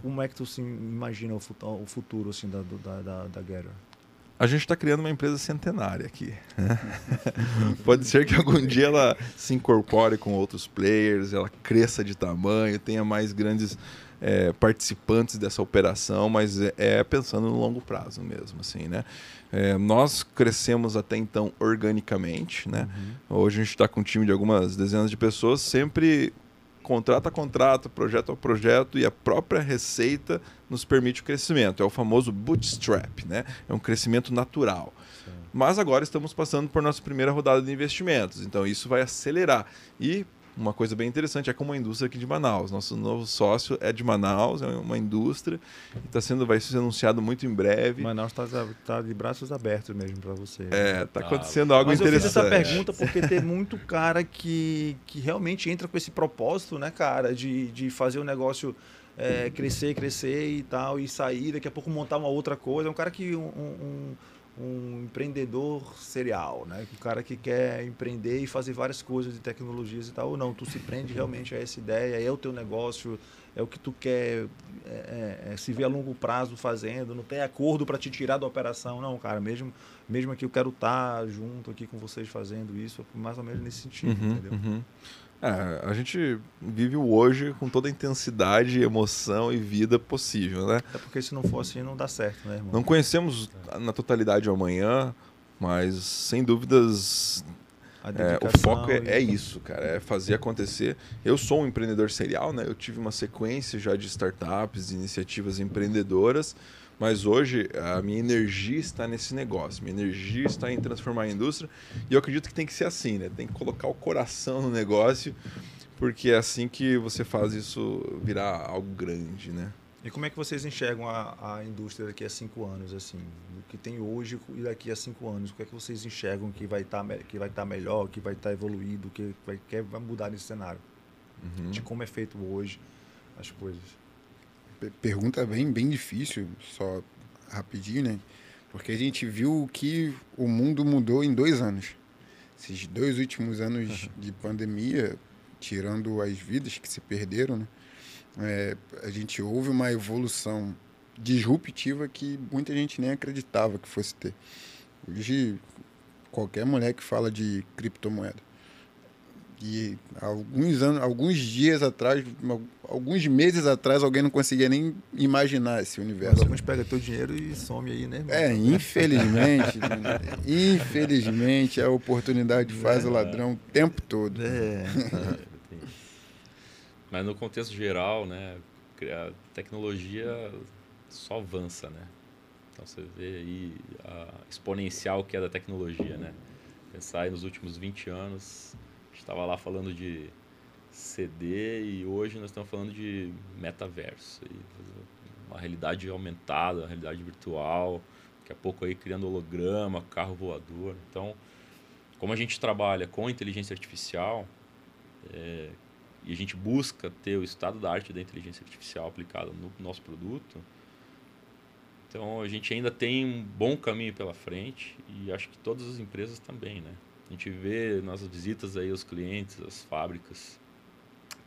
como- é que tu se imagina o futuro, o futuro assim da da, da, da Getter? A gente está criando uma empresa centenária aqui. Pode ser que algum dia ela se incorpore com outros players, ela cresça de tamanho, tenha mais grandes é, participantes dessa operação, mas é, é pensando no longo prazo mesmo, assim, né? É, nós crescemos até então organicamente, né? Hoje a gente está com um time de algumas dezenas de pessoas, sempre contrato a contrato, projeto a projeto e a própria receita nos permite o crescimento. É o famoso bootstrap, né? É um crescimento natural. Mas agora estamos passando por nossa primeira rodada de investimentos, então isso vai acelerar. E uma coisa bem interessante é como a indústria aqui de Manaus. Nosso novo sócio é de Manaus, é uma indústria e tá sendo, vai ser anunciado muito em breve. Manaus está tá de braços abertos mesmo para você. É, tá Ah, acontecendo algo Mas eu fiz interessante. essa pergunta porque tem muito cara que, que realmente entra com esse propósito, né, cara, de, de fazer o negócio é, crescer, crescer e tal, e sair, daqui a pouco montar uma outra coisa. É um cara que. Um, um, um empreendedor serial, né? Um cara que quer empreender e fazer várias coisas de tecnologias e tal. Ou não, tu se prende realmente a essa ideia, é o teu negócio, é o que tu quer é, é, é, se ver a longo prazo fazendo, não tem acordo para te tirar da operação, não, cara, mesmo, mesmo que eu quero estar junto aqui com vocês fazendo isso, mais ou menos nesse sentido, Uhum, entendeu? uhum. É, a gente vive o hoje com toda a intensidade, emoção e vida possível, né? Até porque se não for assim, não dá certo, né, irmão? Não conhecemos na totalidade o amanhã, mas sem dúvidas É, o foco é, e- é isso, cara, é fazer acontecer. Eu sou um empreendedor serial, né? Eu tive uma sequência já de startups, de iniciativas empreendedoras, mas hoje a minha energia está nesse negócio, minha energia está em transformar a indústria e eu acredito que tem que ser assim, né? Tem que colocar o coração no negócio, porque é assim que você faz isso virar algo grande, né? E como é que vocês enxergam a, a indústria daqui a cinco anos, assim? O que tem hoje e daqui a cinco anos? O que é que vocês enxergam que vai estar que vai estar melhor, que vai estar evoluído, que vai, que vai mudar nesse cenário? Uhum. De como é feito hoje as coisas. Pe- Pergunta bem, bem difícil, só rapidinho, né? Porque a gente viu que o mundo mudou em dois anos. Esses dois últimos anos de pandemia, tirando as vidas que se perderam, né? É, a gente houve uma evolução disruptiva que muita gente nem acreditava que fosse ter. Hoje, qualquer mulher que fala de criptomoeda. E alguns anos, alguns dias atrás, alguns meses atrás, alguém não conseguia nem imaginar esse Mas universo. alguns pegam teu dinheiro e some aí, né? É, infelizmente, infelizmente a oportunidade faz o ladrão o tempo todo. É. Mas no contexto geral, né, a tecnologia só avança, né? Então você vê aí a exponencial que é da tecnologia, né? Pensar aí nos últimos 20 anos, estava lá falando de CD e hoje nós estamos falando de metaverso, uma realidade aumentada, uma realidade virtual, daqui a pouco aí criando holograma, carro voador. Então, como a gente trabalha com inteligência artificial, é, e a gente busca ter o estado da arte da inteligência artificial aplicada no nosso produto, então a gente ainda tem um bom caminho pela frente e acho que todas as empresas também, né? Gente vê nas visitas aí aos clientes, às fábricas,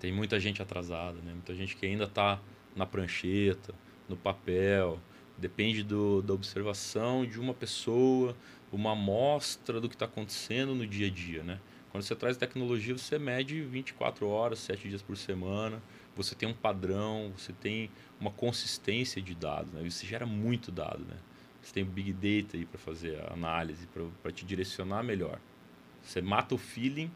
tem muita gente atrasada, né? Muita gente que ainda está na prancheta, no papel, depende do, da observação de uma pessoa, uma amostra do que está acontecendo no dia a dia, né? Quando você traz tecnologia, você mede 24 horas, 7 dias por semana, você tem um padrão, você tem uma consistência de dados, né? Isso gera muito dado, né? Você tem o Big Data aí para fazer a análise, para te direcionar melhor. Você mata o feeling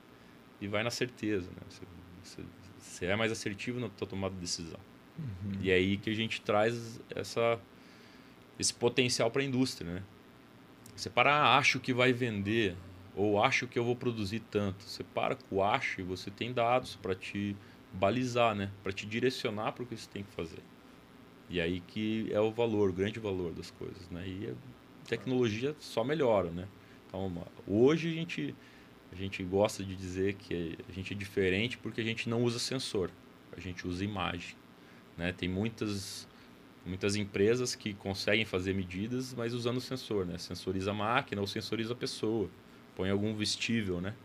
e vai na certeza, né? Você, você, você é mais assertivo na tua tomada de decisão. E é aí que a gente traz essa, esse potencial para a indústria, né? Você para, ah, acho que vai vender, ou acho que eu vou produzir tanto. Você para com o acho e você tem dados para te balizar, né? Para te direcionar para o que você tem que fazer. E aí que é o valor, o grande valor das coisas, né? E a tecnologia só melhora, né? Então, hoje a gente a gente gosta de dizer que a gente é diferente porque a gente não usa sensor, a gente usa imagem, né? Tem muitas muitas empresas que conseguem fazer medidas, mas usando sensor, né? Sensoriza a máquina ou sensoriza a pessoa, põe algum vestível, né?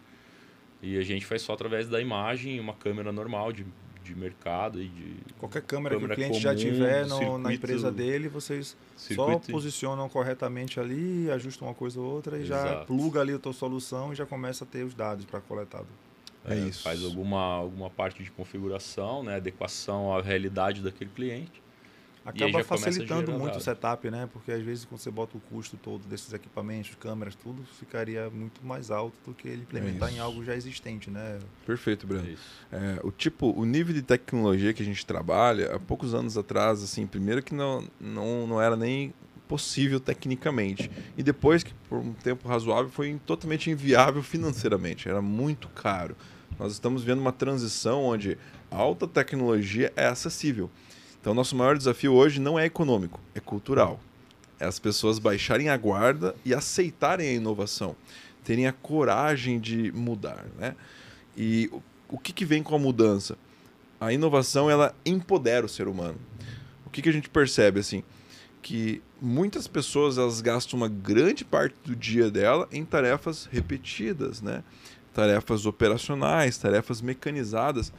E a gente faz só através da imagem, uma câmera normal de, de mercado e de Qualquer câmera, Câmera que o cliente já comum, tiver no- na circuito- empresa dele, vocês só posicionam corretamente ali, ajustam uma coisa ou outra e já Exato. pluga ali a tua solução e já começa a ter os dados para coletar. É isso. Faz alguma, alguma parte de configuração, né? adequação à realidade daquele cliente. E Acaba facilitando muito o setup, né? Porque às vezes quando você bota o custo todo desses equipamentos, câmeras, tudo, ficaria muito mais alto do que ele implementar em isso. algo já existente, né? Perfeito, É Breno. isso. É, o tipo, o nível de tecnologia que a gente trabalha, há poucos anos atrás, assim, primeiro que não, não, não era nem possível tecnicamente. E depois que por um tempo razoável foi totalmente inviável financeiramente, era muito caro. Nós estamos vendo uma transição onde a alta tecnologia é acessível. Então, nosso maior desafio hoje não é econômico, é cultural. É as pessoas baixarem a guarda e aceitarem a inovação, terem a coragem de mudar, né? E o que, que vem com a mudança? A inovação ela empodera o ser humano. O que, que a gente percebe assim? Que muitas pessoas elas gastam uma grande parte do dia dela em tarefas repetidas, né? Tarefas operacionais, tarefas mecanizadas,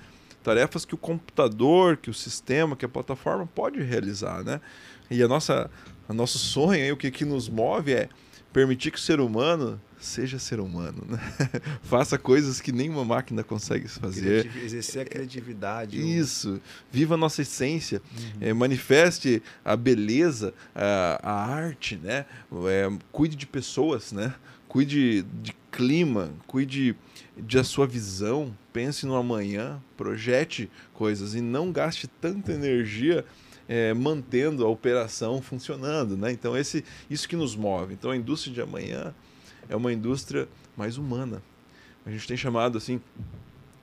tarefas que o computador, que o sistema, que a plataforma pode realizar, né? E a nossa, a nosso sonho, aí, o que, que nos move é permitir que o ser humano seja ser humano, né? faça coisas que nenhuma máquina consegue fazer. Criativ exercer a criatividade. Isso. Viva a nossa essência. Uhum. É, manifeste a beleza, a, a arte, né? É, cuide de pessoas, né? Cuide de clima, cuide de a sua visão, pense no amanhã, projete coisas e não gaste tanta energia é, mantendo a operação funcionando, né? Então esse, isso que nos move. Então a indústria de amanhã é uma indústria mais humana. A gente tem chamado assim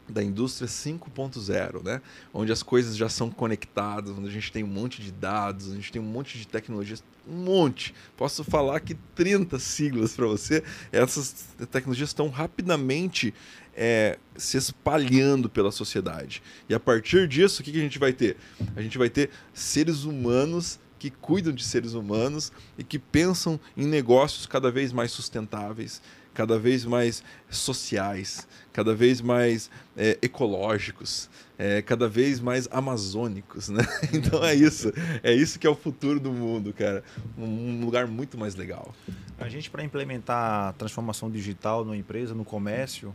da indústria 5.0, né? Onde as coisas já são conectadas, onde a gente tem um monte de dados, a gente tem um monte de tecnologias, um monte. Posso falar que 30 siglas para você. Essas tecnologias estão rapidamente é, se espalhando pela sociedade. E a partir disso, o que, que a gente vai ter? A gente vai ter seres humanos que cuidam de seres humanos e que pensam em negócios cada vez mais sustentáveis, cada vez mais sociais, cada vez mais é, ecológicos, é, cada vez mais amazônicos, né? Então é isso, é isso que é o futuro do mundo, cara, um lugar muito mais legal. A gente para implementar a transformação digital numa empresa, no comércio,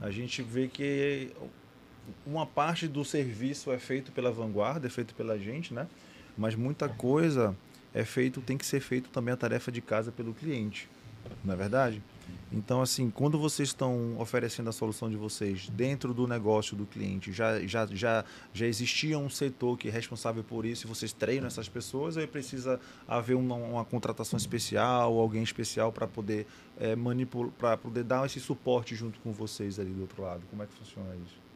a gente vê que uma parte do serviço é feito pela vanguarda, é feito pela gente, né? mas muita coisa é feito, tem que ser feito também a tarefa de casa pelo cliente, não é verdade? Então, assim, quando vocês estão oferecendo a solução de vocês dentro do negócio do cliente, já, já, já, já existia um setor que é responsável por isso e vocês treinam essas pessoas, ou precisa haver uma, uma contratação especial, alguém especial para poder é, manipular, para poder dar esse suporte junto com vocês ali do outro lado? Como é que funciona isso?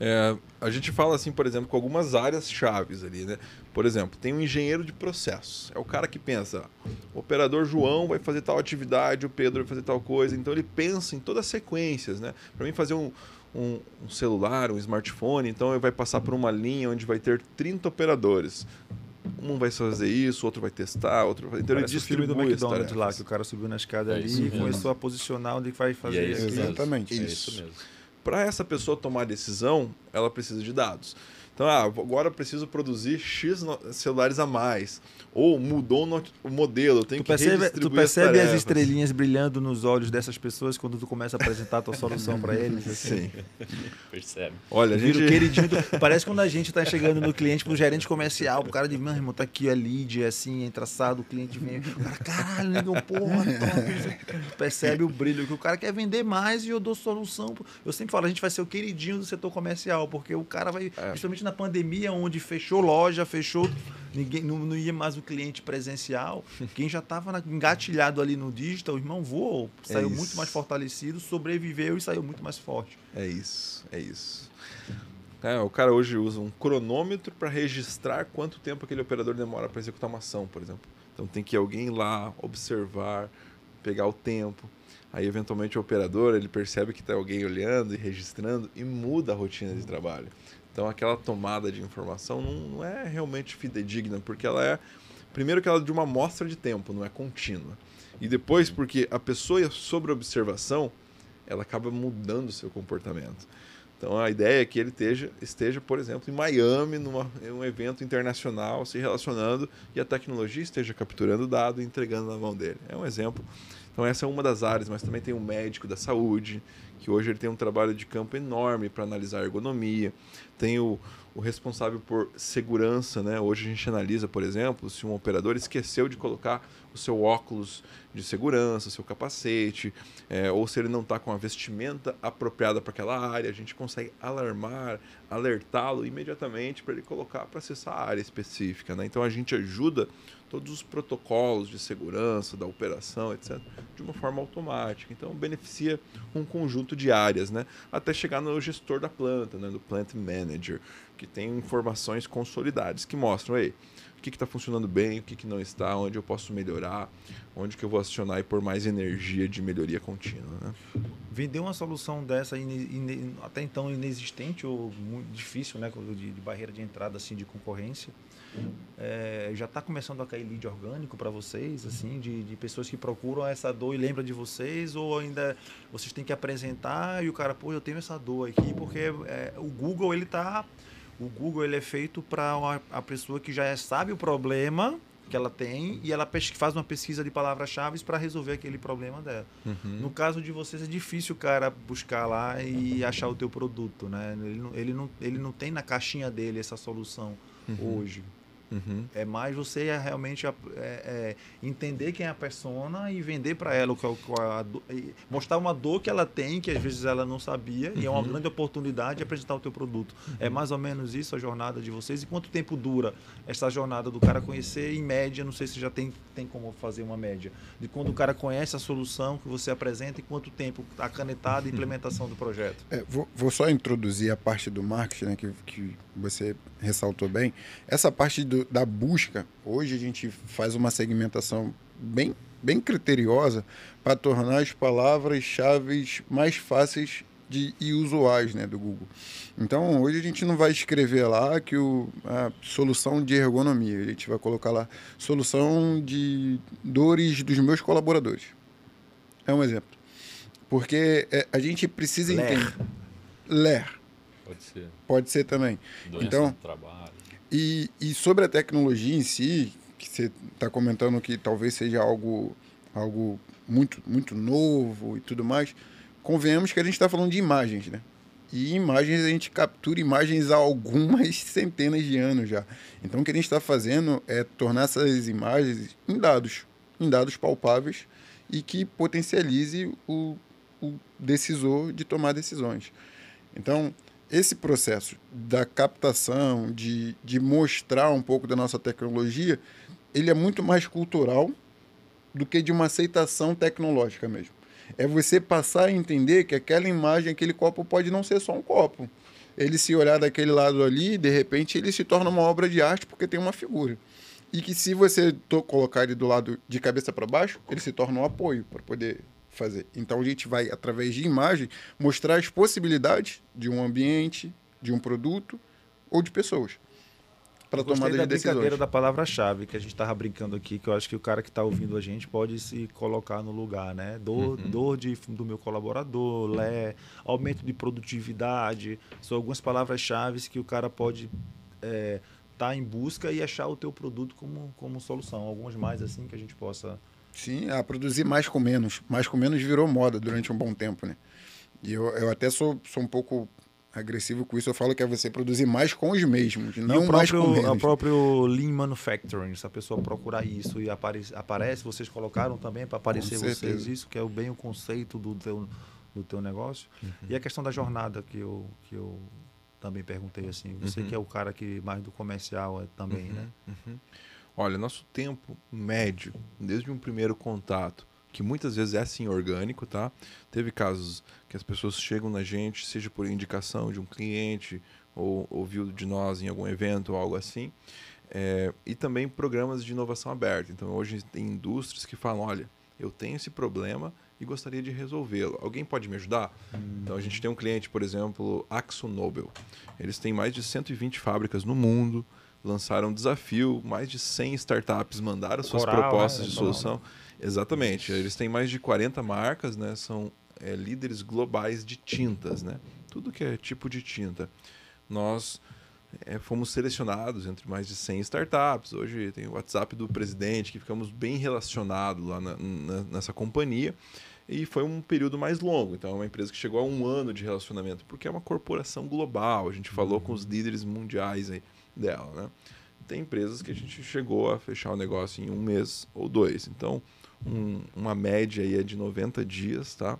É, a gente fala assim, por exemplo, com algumas áreas chaves ali, né? Por exemplo, tem um engenheiro de processos. É o cara que pensa, o operador João vai fazer tal atividade, o Pedro vai fazer tal coisa. Então ele pensa em todas as sequências, né? Para mim fazer um, um, um, celular, um smartphone, então ele vai passar por uma linha onde vai ter 30 operadores. Um vai fazer isso, outro vai testar, outro vai... Então Parece ele distribui o filme do McDonald's lá, que o cara subiu na escada é ali e começou a posicionar onde vai fazer é isso. Exatamente. Isso. É isso mesmo. Para essa pessoa tomar decisão, ela precisa de dados. Então, ah, agora eu preciso produzir X celulares a mais. Ou mudou o modelo, eu tenho tu que percebe, Tu percebe as, as, estrelinhas brilhando nos olhos dessas pessoas quando tu começa a apresentar a tua solução para eles? Assim? Sim. Percebe. Olha, a gente... Vira o queridinho do... Parece quando a gente está chegando no cliente, pro gerente comercial, o cara diz, meu irmão, tá aqui a lead, é assim, é traçado, o cliente vem, o cara, caralho, negão, porra, top. percebe o brilho, que o cara quer vender mais e eu dou solução. Eu sempre falo, a gente vai ser o queridinho do setor comercial, porque o cara vai, é. Principalmente na pandemia, onde fechou loja, fechou ninguém não, não ia mais o cliente presencial. Quem já estava engatilhado ali no digital, o irmão voou, saiu é muito mais fortalecido, sobreviveu e saiu muito mais forte. É isso, é isso. É, o cara hoje usa um cronômetro para registrar quanto tempo aquele operador demora para executar uma ação, por exemplo. Então tem que alguém lá observar, pegar o tempo. Aí eventualmente o operador ele percebe que está alguém olhando e registrando e muda a rotina de trabalho. Então aquela tomada de informação não, não é realmente fidedigna, porque ela é, primeiro que ela é de uma amostra de tempo, não é contínua. E depois porque a pessoa sobre observação, ela acaba mudando o seu comportamento. Então a ideia é que ele esteja, esteja por exemplo, em Miami, numa, em um evento internacional, se relacionando e a tecnologia esteja capturando o dado e entregando na mão dele. É um exemplo. Então essa é uma das áreas, mas também tem o um médico da saúde, que hoje ele tem um trabalho de campo enorme para analisar ergonomia. Tem o, o responsável por segurança, né? Hoje a gente analisa, por exemplo, se um operador esqueceu de colocar o seu óculos de segurança, seu capacete, é, ou se ele não está com a vestimenta apropriada para aquela área, a gente consegue alarmar, alertá-lo imediatamente para ele colocar para acessar a área específica. Né? Então a gente ajuda todos os protocolos de segurança da operação, etc., de uma forma automática. Então beneficia um conjunto de áreas, né? até chegar no gestor da planta, né? do plant manager, que tem informações consolidadas que mostram aí o que está funcionando bem, o que, que não está, onde eu posso melhorar, onde que eu vou acionar e pôr mais energia de melhoria contínua. Né? Vender uma solução dessa até então inexistente ou muito difícil, né, de, de barreira de entrada assim de concorrência, é, já está começando a cair lead orgânico para vocês, assim, de, de, pessoas que procuram essa dor e lembram de vocês, ou ainda vocês têm que apresentar e o cara, pô, eu tenho essa dor aqui, porque é, o Google ele tá, o Google ele é feito para a pessoa que já sabe o problema que ela tem e ela faz uma pesquisa de palavras-chave para resolver aquele problema dela. Uhum. No caso de vocês é difícil o cara buscar lá e achar o teu produto, né? Ele não, ele não, ele não tem na caixinha dele essa solução uhum. hoje. Uhum. É mais você é realmente é, é, entender quem é a persona e vender para ela o que, é mostrar uma dor que ela tem que às vezes ela não sabia uhum. e é uma uhum. grande oportunidade de apresentar o teu produto. Uhum. É mais ou menos isso a jornada de vocês e quanto tempo dura essa jornada do cara conhecer em média, não sei se já tem tem como fazer uma média de quando o cara conhece a solução que você apresenta e quanto tempo a canetada e implementação do projeto. É, vou, vou, só introduzir a parte do marketing né, que, que você ressaltou bem. Essa parte do, da busca, hoje a gente faz uma segmentação bem, bem criteriosa para tornar as palavras-chave mais fáceis de, e usuais né, do Google. Então, hoje a gente não vai escrever lá que o, a solução de ergonomia, a gente vai colocar lá solução de dores dos meus colaboradores. É um exemplo. Porque é, a gente precisa entender. Ler. Pode ser. Pode ser também. Doença então, trabalho. E, e sobre a tecnologia em si, que você está comentando que talvez seja algo, algo muito, muito novo e tudo mais, convenhamos que a gente está falando de imagens, né? E imagens a gente captura imagens há algumas centenas de anos já. Então o que a gente está fazendo é tornar essas imagens em dados, em dados palpáveis e que potencialize o, o decisor de tomar decisões. Então, esse processo da captação, de, de mostrar um pouco da nossa tecnologia, ele é muito mais cultural do que de uma aceitação tecnológica mesmo. É você passar a entender que aquela imagem, aquele copo pode não ser só um copo. Ele se olhar daquele lado ali, de repente ele se torna uma obra de arte porque tem uma figura. E que se você colocar ele do lado de cabeça para baixo, ele se torna um apoio para poder fazer. Então a gente vai, através de imagem, mostrar as possibilidades de um ambiente, de um produto ou de pessoas para tomada da de decisões. brincadeira da palavra-chave que a gente estava brincando aqui, que eu acho que o cara que está ouvindo a gente pode se colocar no lugar, né? Dor, uhum. dor de, do meu colaborador, uhum. lé, aumento de produtividade, são algumas palavras-chave que o cara pode é, tá em busca e achar o teu produto como, como solução. Algumas mais assim que a gente possa Sim, a produzir mais com menos. Mais com menos virou moda durante um bom tempo, né? E eu, eu até sou, sou um pouco agressivo com isso. Eu falo que é você produzir mais com os mesmos, não próprio, mais com menos. O próprio Lean Manufacturing, se a pessoa procurar isso e aparece, aparece vocês colocaram também para aparecer vocês isso, que é bem o conceito do teu, do teu negócio. Uhum. E a questão da jornada que eu, que eu também perguntei assim. Você uhum. que é o cara que mais do comercial é, também, uhum. né? Olha, nosso tempo médio, desde um primeiro contato, que muitas vezes é assim orgânico, tá? Teve casos que as pessoas chegam na gente, seja por indicação de um cliente ou ouviu de nós em algum evento ou algo assim. É, e também programas de inovação aberta. Então hoje tem indústrias que falam, olha, eu tenho esse problema e gostaria de resolvê-lo. Alguém pode me ajudar? Hum. Então a gente tem um cliente, por exemplo, Axo Nobel. Eles têm mais de 120 fábricas no mundo lançaram um desafio, mais de 100 startups mandaram suas Coral, propostas né? de solução. Exatamente. Eles têm mais de 40 marcas, né? São é, líderes globais de tintas, né? Tudo que é tipo de tinta. Nós é, fomos selecionados entre mais de 100 startups. Hoje tem o WhatsApp do presidente, que ficamos bem relacionados lá na, na, nessa companhia. E foi um período mais longo. Então, é uma empresa que chegou a um ano de relacionamento, porque é uma corporação global. A gente falou com os líderes mundiais aí dela, né? Tem empresas que a gente chegou a fechar o negócio em um mês ou dois. Então, um, uma média aí é de 90 dias, tá?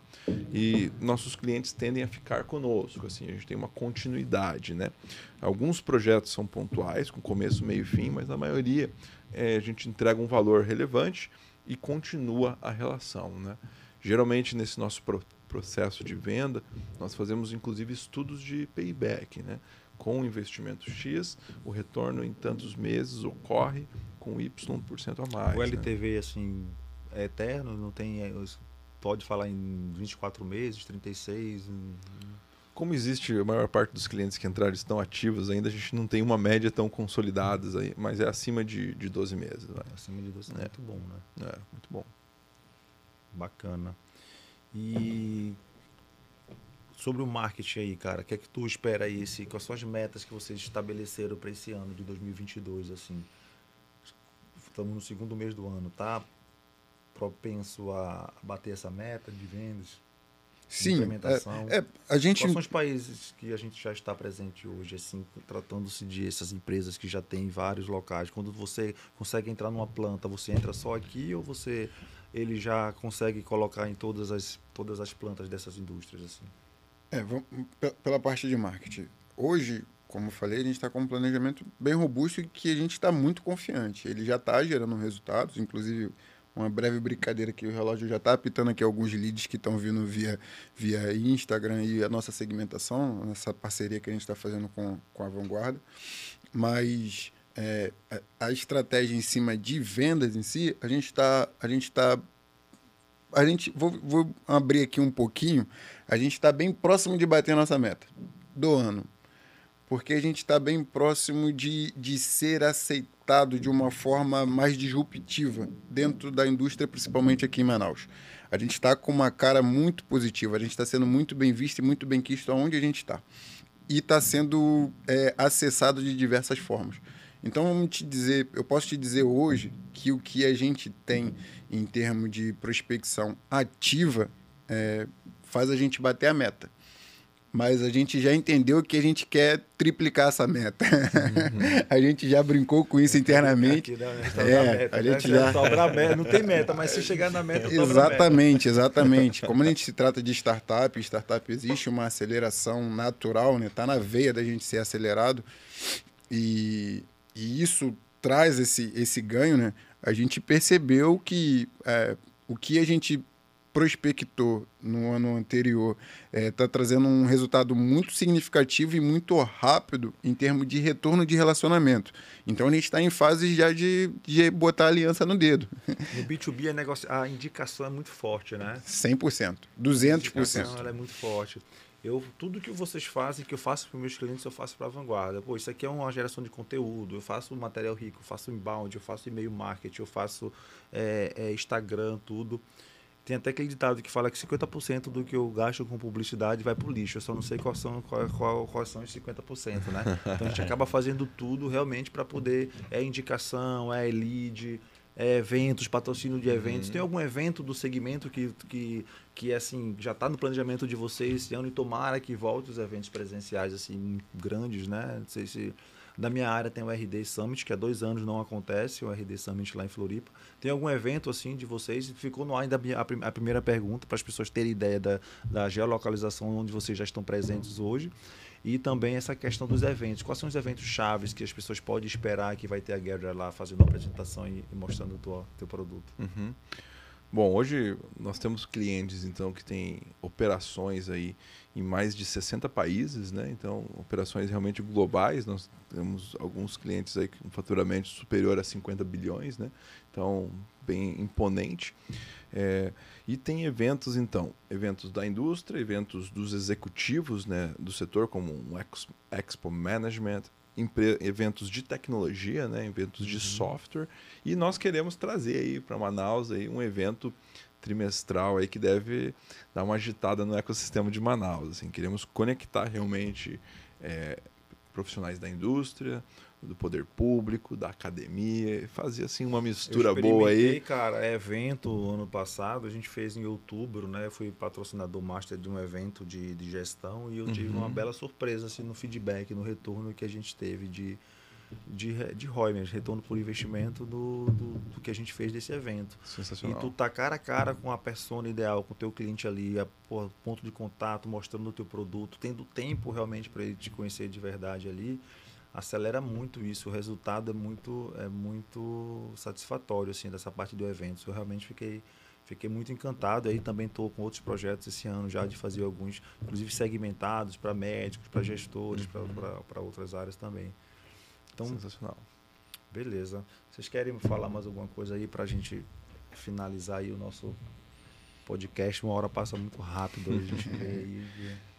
E nossos clientes tendem a ficar conosco, assim, a gente tem uma continuidade, né? Alguns projetos são pontuais, com começo, meio e fim, mas a maioria é, a gente entrega um valor relevante e continua a relação, né? Geralmente nesse nosso pro processo de venda, nós fazemos inclusive estudos de payback, né? Com o investimento X, o retorno em tantos meses ocorre com Y% a mais. O né? LTV, assim, é eterno? Não tem. é, Pode falar em 24 meses, 36? hum, Como existe a maior parte dos clientes que entraram estão ativos ainda, a gente não tem uma média tão consolidadas aí, mas é acima de, de 12 meses. Vai. Acima de 12 é É. muito bom, né? É, muito bom. Bacana. E sobre o marketing aí, cara, o que é que tu espera aí? Esse, quais são as metas que vocês estabeleceram para esse ano de 2022, assim? Estamos no segundo mês do ano, tá propenso a bater essa meta de vendas? Sim, implementação? é, é, a gente Quais são os países que a gente já está presente hoje, assim, tratando-se de essas empresas que já têm vários locais? Quando você consegue entrar numa planta, você entra só aqui ou você ele já consegue colocar em todas as todas as plantas dessas indústrias assim? É, vamos, pe- pela parte de marketing. Hoje, como eu falei, a gente está com um planejamento bem robusto e que a gente está muito confiante. Ele já está gerando resultados, inclusive uma breve brincadeira que o relógio já está apitando aqui alguns leads que estão vindo via, via Instagram e a nossa segmentação, essa parceria que a gente está fazendo com, com a Vanguarda. Mas é, a, a estratégia em cima de vendas em si, a gente está gente está a gente vou, vou abrir aqui um pouquinho. A gente está bem próximo de bater a nossa meta do ano, porque a gente está bem próximo de, de ser aceitado de uma forma mais disruptiva dentro da indústria, principalmente aqui em Manaus. A gente está com uma cara muito positiva, a gente está sendo muito bem visto e muito bem quisto aonde a gente está. E está sendo é, acessado de diversas formas. Então, vamos te dizer, eu posso te dizer hoje que o que a gente tem em termos de prospecção ativa é, faz a gente bater a meta. Mas a gente já entendeu que a gente quer triplicar essa meta. a gente já brincou com isso internamente. Aqui, né? É, Dobra a né? gente Você já- dobra a meta. Não tem meta, mas se chegar na meta, a meta. Exatamente, exatamente. Como a gente se trata de startup, startup existe uma aceleração natural, né? Tá na veia da gente ser acelerado e, e isso traz esse, esse ganho, né? A gente percebeu que é, o que a gente prospectou no ano anterior está trazendo um resultado muito significativo e muito rápido em termos de retorno de relacionamento. Então a gente está em fase já de, de botar a aliança no dedo. No B2B a, negócio, a indicação é muito forte, né? 100%. A 200%. indicação, ela é muito forte. Eu, tudo que vocês fazem, que eu faço para meus clientes, eu faço para a vanguarda. Pô, isso aqui é uma geração de conteúdo. Eu faço material rico, eu faço inbound, eu faço e-mail marketing, eu faço é, é, Instagram, tudo. Tem até aquele ditado que fala que 50% do que eu gasto com publicidade vai pro lixo. Eu só não sei quais são, qual, qual, quais são os 50%, né? Então a gente acaba fazendo tudo realmente para poder. É indicação, é lead, é eventos, patrocínio de eventos. Tem algum evento do segmento que, que, que assim, já está no planejamento de vocês esse ano e tomara que volte os eventos presenciais assim, grandes, né? Não sei se. Da minha área tem o RD Summit, que há dois anos não acontece, o RD Summit lá em Floripa. Tem algum evento assim de vocês? Ficou no ar ainda a primeira pergunta, para as pessoas terem ideia da, da geolocalização onde vocês já estão presentes hoje. E também essa questão dos eventos. Quais são os eventos chaves que as pessoas podem esperar que vai ter a Guerra lá fazendo uma apresentação e, e mostrando o teu, teu produto? Uhum. Bom, hoje nós temos clientes então que têm operações aí em mais de 60 países, né? Então, operações realmente globais. Nós temos alguns clientes aí com faturamento superior a 50 bilhões, né? Então, bem imponente. É, e tem eventos, então, eventos da indústria, eventos dos executivos né, do setor, como um ex- Expo Management, eventos de tecnologia, né, eventos de software. E nós queremos trazer aí para Manaus aí um evento trimestral aí que deve dar uma agitada no ecossistema de Manaus. Assim. Queremos conectar realmente é, profissionais da indústria, do poder público, da academia, e fazer assim uma mistura boa aí. cara, evento ano passado, a gente fez em outubro, né? Eu fui patrocinador master de um evento de, de gestão e eu tive Uhum. uma bela surpresa assim, no feedback, no retorno que a gente teve de, de, de ROI, mesmo, retorno por investimento do, do, do que a gente fez desse evento. E Sensacional. tu tá cara a cara com a persona ideal, com o teu cliente ali, a ponto de contato, mostrando o teu produto, tendo tempo realmente para ele te conhecer de verdade ali, acelera muito isso. O resultado é muito, é muito satisfatório assim dessa parte do evento. Eu realmente fiquei Fiquei muito encantado. Aí também estou com outros projetos esse ano já de fazer alguns, inclusive segmentados para médicos, para gestores, para outras áreas também. Então, Sensacional. beleza. Vocês querem falar mais alguma coisa aí para a gente finalizar aí o nosso podcast? Uma hora passa muito rápido. A gente vê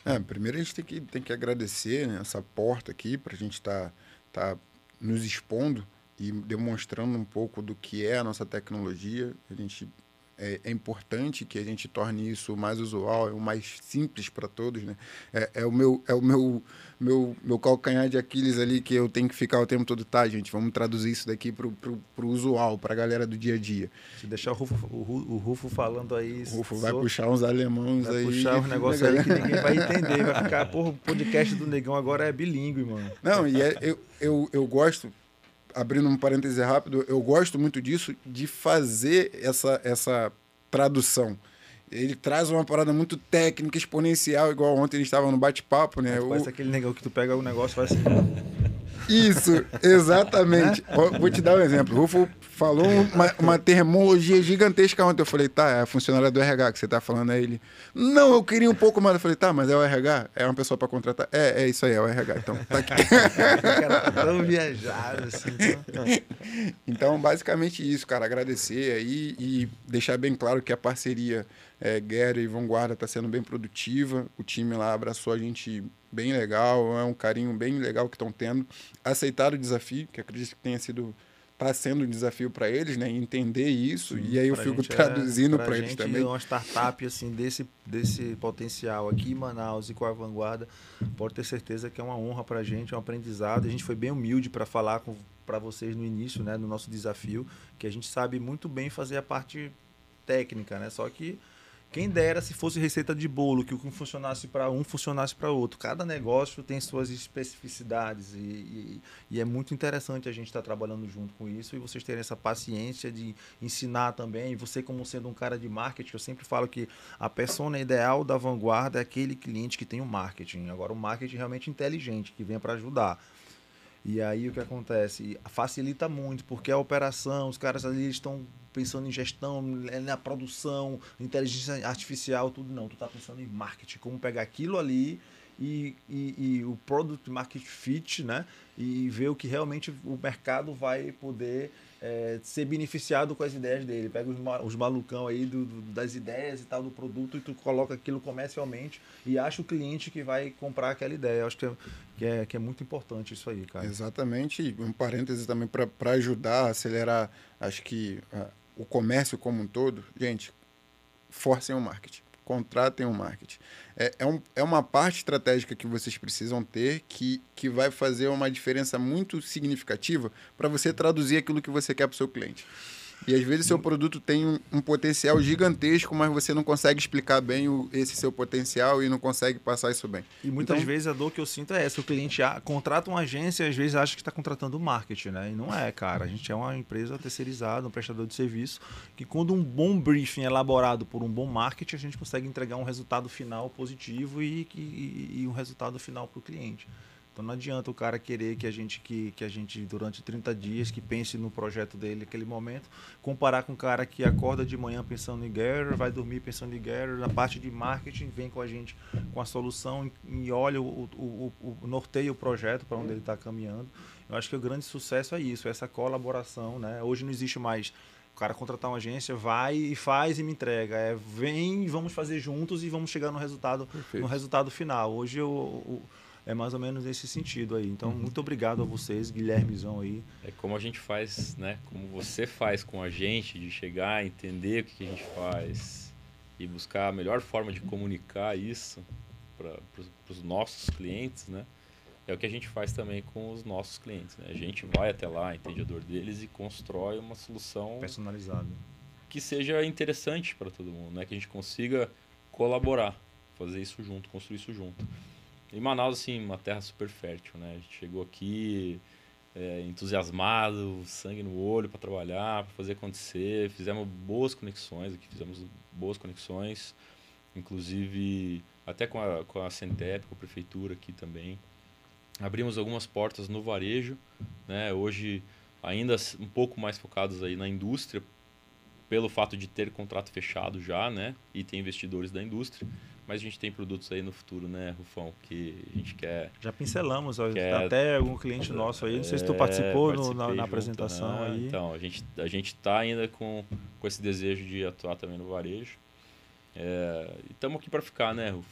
É, primeiro a gente tem que, tem que agradecer né, essa porta aqui para a gente estar tá, nos expondo e demonstrando um pouco do que é a nossa tecnologia. A gente é, é importante que a gente torne isso mais usual, é o mais simples para todos, né? É, é o meu é o meu, meu meu calcanhar de Aquiles ali que eu tenho que ficar o tempo todo, tá, gente? Vamos traduzir isso daqui pro, pro, pro usual, para a galera do dia a dia. Se deixar o Rufo, o o Rufo falando aí. O Rufo vai só- puxar uns alemãos vai aí. puxar uns né, negócios aí que ninguém vai entender. Vai ficar, porra, o podcast do Negão agora é bilíngue, mano. Não, e é- eu, eu, eu gosto, abrindo um parêntese rápido, eu gosto muito disso, de fazer essa, essa tradução. Ele traz uma parada muito técnica, exponencial, igual ontem a gente estava no bate-papo, né? O- Parece aquele negão que tu pega o negócio e faz assim. Isso, exatamente. Ó, Vou te dar um exemplo. O Rufo falou uma, uma termologia gigantesca ontem. Eu falei, tá, é a funcionária do RH que você tá falando a ele. Não, eu queria um pouco mais. Eu falei, tá, mas é o RH? É uma pessoa para contratar? É, é isso aí, é o RH. Então, tá aqui. Cara tá tão viajado assim. então- Então, basicamente isso, cara. Agradecer aí e deixar bem claro que a parceria é, Guerra e Vanguarda está sendo bem produtiva. O time lá abraçou a gente bem legal, é um carinho bem legal que estão tendo. Aceitaram o desafio, que acredito que tenha sido. Está sendo um desafio para eles, né? Entender isso. e aí eu fico é- traduzindo pra para eles gente, também. Uma startup assim desse, desse potencial aqui em Manaus e com a vanguarda, pode ter certeza que é uma honra para a gente, é um aprendizado. A gente foi bem humilde para falar para vocês no início, né, no nosso desafio, que a gente sabe muito bem fazer a parte técnica, né? Só que quem dera se fosse receita de bolo, que o que funcionasse para um funcionasse para outro. Cada negócio tem suas especificidades e, e- e é muito interessante a gente estar trabalhando junto com isso e vocês terem essa paciência de ensinar também. E você, como sendo um cara de marketing, eu sempre falo que a persona ideal da vanguarda é aquele cliente que tem o marketing. Agora, o marketing realmente inteligente, que venha para ajudar. E aí o que acontece? Facilita muito, porque a operação, os caras ali estão pensando em gestão, eh, na produção, inteligência artificial, tudo não. Tu tá pensando em marketing, como pegar aquilo ali e, e, e o product market fit, né? E ver o que realmente o mercado vai poder eh, ser beneficiado com as ideias dele. Pega os, os malucão aí do, do- das ideias e tal do produto e tu coloca aquilo comercialmente e acha o cliente que vai comprar aquela ideia. Eu acho que é, que é, que é muito importante isso aí, cara. Exatamente. Um parêntese também para ajudar acelerar, acho que ah, o comércio como um todo. Gente, forcem o marketing, contratem o marketing. É, é, um, é uma parte estratégica que vocês precisam ter que, que vai fazer uma diferença muito significativa para você traduzir aquilo que você quer para o seu cliente. E às vezes seu produto tem um, um potencial gigantesco, mas você não consegue explicar bem o, esse seu potencial e não consegue passar isso bem. E muitas Então- vezes a dor que eu sinto é essa: o cliente a- contrata uma agência e às vezes acha que está contratando marketing, né? E não é, cara. A gente é uma empresa terceirizada, um prestador de serviço, que quando um bom briefing é elaborado por um bom marketing, a gente consegue entregar um resultado final positivo e, e- e um resultado final para o cliente. Então não adianta o cara querer que a gente que, que a gente durante 30 dias que pense no projeto dele naquele momento, comparar com o cara que acorda de manhã pensando em Getter, vai dormir pensando em Getter, na parte de marketing vem com a gente com a solução e olha o, o, o, o norteia o projeto para onde ele está caminhando. Eu acho que o grande sucesso é isso, essa colaboração, né? Hoje não existe mais o cara contratar uma agência, vai e faz e me entrega. É, vem, vamos fazer juntos e vamos chegar no resultado, Perfeito. no resultado final. Hoje eu, o- é mais ou menos nesse sentido aí. Então, muito obrigado a vocês, Guilhermezão aí. É como a gente faz, né? Como você faz com a gente, de chegar, entender o que, que a gente faz e buscar a melhor forma de comunicar isso para os nossos clientes, né? É o que a gente faz também com os nossos clientes. Né? A gente vai até lá, entende a dor deles e constrói uma solução Personalizado. que seja interessante para todo mundo, né? Que a gente consiga colaborar, fazer isso junto, construir isso junto. E Manaus, assim, uma terra super fértil, né? A gente chegou aqui, é, entusiasmado, sangue no olho para trabalhar, para fazer acontecer. Fizemos boas conexões aqui, fizemos boas conexões, inclusive até com a, com a Centep, com a prefeitura aqui também. Abrimos algumas portas no varejo, né? hoje ainda um pouco mais focados aí na indústria, pelo fato de ter contrato fechado já, né? E ter investidores da indústria. Mas a gente tem produtos aí no futuro, né, Rufão, que a gente quer. Já pincelamos, quer... até algum cliente nosso aí. Não sei se tu participou é, no, na, na junto, apresentação né? aí. Então, a gente a gente está ainda com, com esse desejo de atuar também no varejo. É, e estamos aqui para ficar, né, Rufo?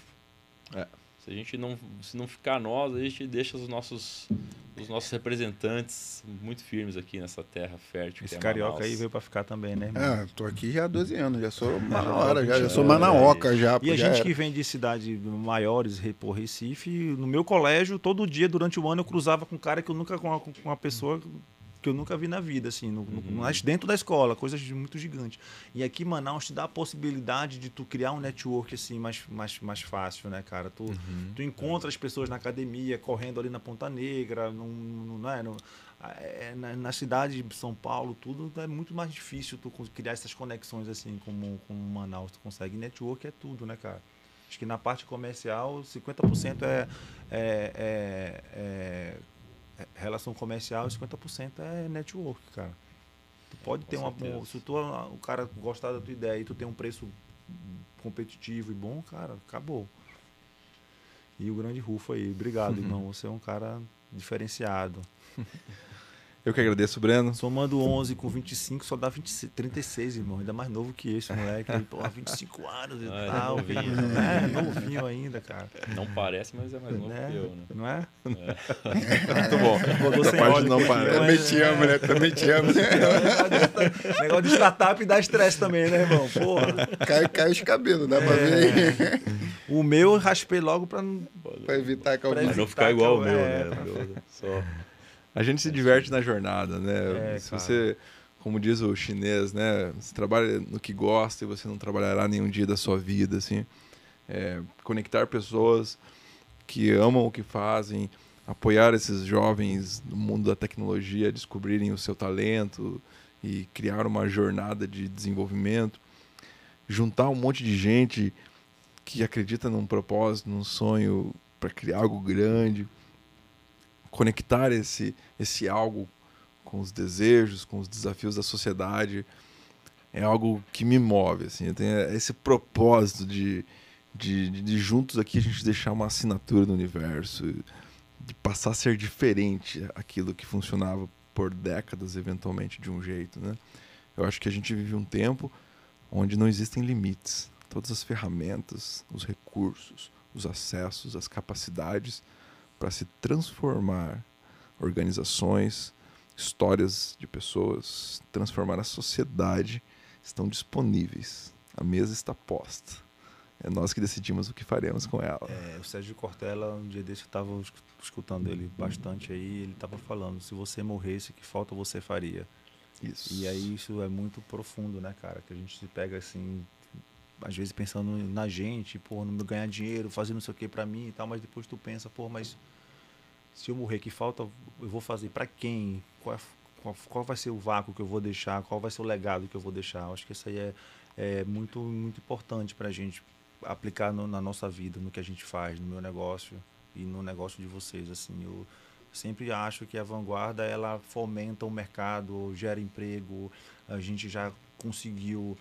É. Se a gente não, se não ficar nós, a gente deixa os nossos, os nossos representantes muito firmes aqui nessa terra fértil. Esse é carioca aí veio para ficar também, né? Irmão? É, tô aqui já há 12 anos, já sou hora, já, já sou manaoca já. E a gente que vem de cidades maiores, por Recife, no meu colégio, todo dia, durante o ano, eu cruzava com um cara que eu nunca, com uma, com uma pessoa que eu nunca vi na vida, assim, no, uhum. no, dentro da escola, coisas muito gigantes. E aqui Manaus te dá a possibilidade de tu criar um network assim mais, mais, mais fácil, né, cara? Tu, uhum. tu encontra as pessoas na academia, correndo ali na Ponta Negra, no, no, no, é, no é, na, na, cidade de São Paulo, tudo é muito mais difícil tu criar essas conexões assim como, como Manaus. Tu consegue network é tudo, né, cara? Acho que na parte comercial, 50% é, é, é, é relação comercial, 50% é network, cara. Tu pode ter uma. Se tu, o cara gostar da tua ideia e tu tem um preço competitivo e bom, cara, acabou. E o grande Rufo aí, obrigado, irmão. Você é um cara diferenciado. Eu que agradeço, Breno. Somando 11 com 25, só dá 20, 36, irmão. Ainda mais novo que esse, moleque. Pô, 25 anos e ah, tal. É novinho, né? é, novinho ainda, cara. Não parece, mas é mais novo né? que eu, né? Não é? é. Muito bom. Botou sem parte não parece. Também te amo, né? Também te amo. Negócio de startup dá estresse também, né, irmão? Porra. Cai, cai os cabelos, dá pra ver. O meu eu raspei logo pra, pra evitar que alguém... Pra não ficar igual o meu, é, né? Só... A gente se diverte na jornada, né? É, se cara. você, como diz o chinês, né? Você trabalha no que gosta e você não trabalhará nenhum dia da sua vida, assim. É, conectar pessoas que amam o que fazem, apoiar esses jovens no mundo da tecnologia a descobrirem o seu talento e criar uma jornada de desenvolvimento, juntar um monte de gente que acredita num propósito, num sonho para criar algo grande conectar esse, esse algo com os desejos, com os desafios da sociedade, é algo que me move. Assim, eu tenho esse propósito de, de, de, juntos aqui a gente deixar uma assinatura no universo, de passar a ser diferente aquilo que funcionava por décadas, eventualmente, de um jeito. Né? Eu acho que a gente vive um tempo onde não existem limites. Todas as ferramentas, os recursos, os acessos, as capacidades para se transformar organizações, histórias de pessoas, transformar a sociedade estão disponíveis. A mesa está posta. É nós que decidimos o que faremos com ela. É, o Sérgio Cortella, um dia desse eu estava escutando ele bastante aí, ele estava falando, se você morresse, que falta você faria? Isso. E aí isso é muito profundo, né, cara? Que a gente se pega assim, às vezes pensando na gente, pô, meu ganhar dinheiro, fazer não sei o que para mim e tal, mas depois tu pensa, pô, mas se eu morrer, que falta eu vou fazer para quem? Qual, qual, qual, vai ser o vácuo que eu vou deixar? Qual vai ser o legado que eu vou deixar? Eu acho que isso aí é, é muito, muito importante para a gente aplicar no, na nossa vida, no que a gente faz, no meu negócio e no negócio de vocês. Assim, eu sempre acho que a vanguarda ela fomenta o mercado, gera emprego. A gente já conseguiu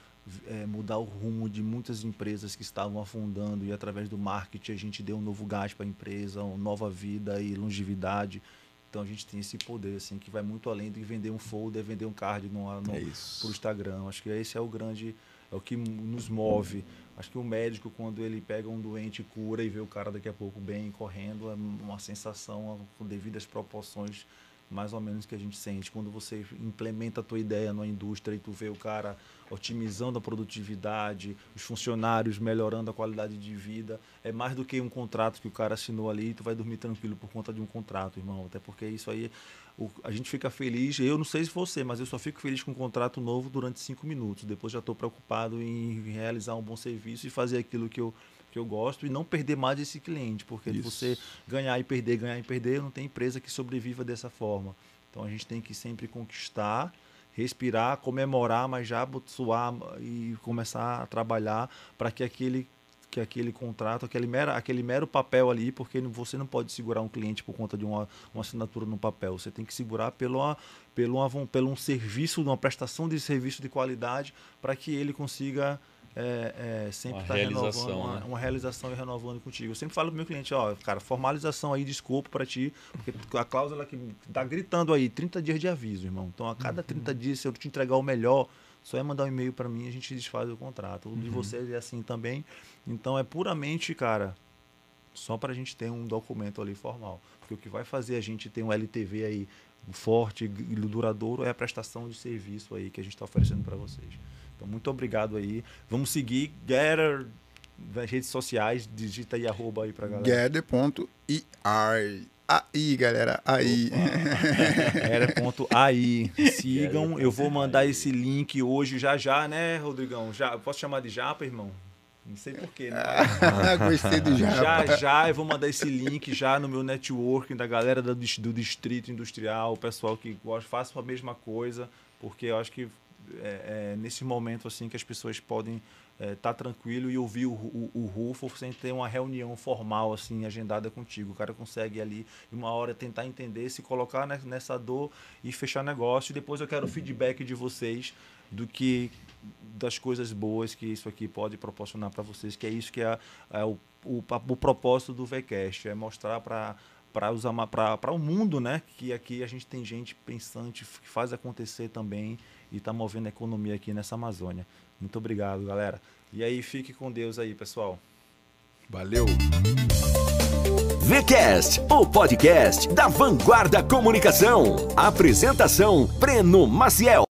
é, mudar o rumo de muitas empresas que estavam afundando e através do marketing a gente deu um novo gás para a empresa, uma nova vida e longevidade. Então a gente tem esse poder assim que vai muito além de vender um folder, vender um card no, no, é pro Instagram. Acho que esse é o grande é o que nos move. Acho que o médico quando ele pega um doente cura e vê o cara daqui a pouco bem correndo é uma sensação com devidas proporções mais ou menos que a gente sente quando você implementa a tua ideia numa indústria e tu vê o cara otimizando a produtividade, os funcionários melhorando a qualidade de vida, é mais do que um contrato que o cara assinou ali e tu vai dormir tranquilo por conta de um contrato, irmão, até porque isso aí o, a gente fica feliz, eu não sei se você, mas eu só fico feliz com um contrato novo durante cinco minutos, depois já estou preocupado em realizar um bom serviço e fazer aquilo que eu que eu gosto e não perder mais esse cliente, porque Isso. você ganhar e perder, ganhar e perder, não tem empresa que sobreviva dessa forma. Então a gente tem que sempre conquistar, respirar, comemorar, mas já suar e começar a trabalhar para que aquele que aquele contrato, aquele mero, aquele mero papel ali, porque você não pode segurar um cliente por conta de uma, uma assinatura no papel. Você tem que segurar pelo, pelo, pelo um serviço, uma prestação de serviço de qualidade para que ele consiga é, é, sempre estar tá renovando uma, né? uma, realização e renovando contigo. Eu sempre falo pro meu cliente, ó, cara, formalização aí, desculpa para ti, porque a cláusula que tá gritando aí, 30 dias de aviso, irmão. Então, a cada 30 uhum. dias, se eu te entregar o melhor, só é mandar um e-mail para mim, a gente desfaz o contrato. O uhum. de vocês é assim também. Então, é puramente, cara, só para a gente ter um documento ali formal. Porque o que vai fazer a gente ter um LTV aí forte e duradouro é a prestação de serviço aí que a gente está oferecendo para vocês. Então, muito obrigado aí. Vamos seguir Gather nas redes sociais, digita aí arroba aí pra galera. Gather.ir. Aí, galera, aí. Era.ai. Sigam, eu vou mandar esse link hoje já já, né, Rodrigão? Já, posso chamar de Japa, irmão? Não sei porquê, né? Gostei do Japa. Já, já, eu vou mandar esse link já no meu networking da galera do, do Distrito Industrial, o pessoal que gosta, faça a mesma coisa, porque eu acho que é, é, nesse momento assim que as pessoas podem estar é, tá tranquilo e ouvir o, o, o Rufo sem ter uma reunião formal assim agendada contigo. O cara consegue ali uma hora tentar entender, se colocar nessa dor e fechar negócio. E depois eu quero feedback de vocês do que das coisas boas que isso aqui pode proporcionar para vocês, que é isso que é, é o, o, o propósito do VCast, é mostrar para para usar para o mundo, né? Que aqui a gente tem gente pensante que faz acontecer também e está movendo a economia aqui nessa Amazônia. Muito obrigado, galera. E aí, fique com Deus aí, pessoal. Valeu! VCast, o podcast da Vanguarda Comunicação. Apresentação: Breno Maciel.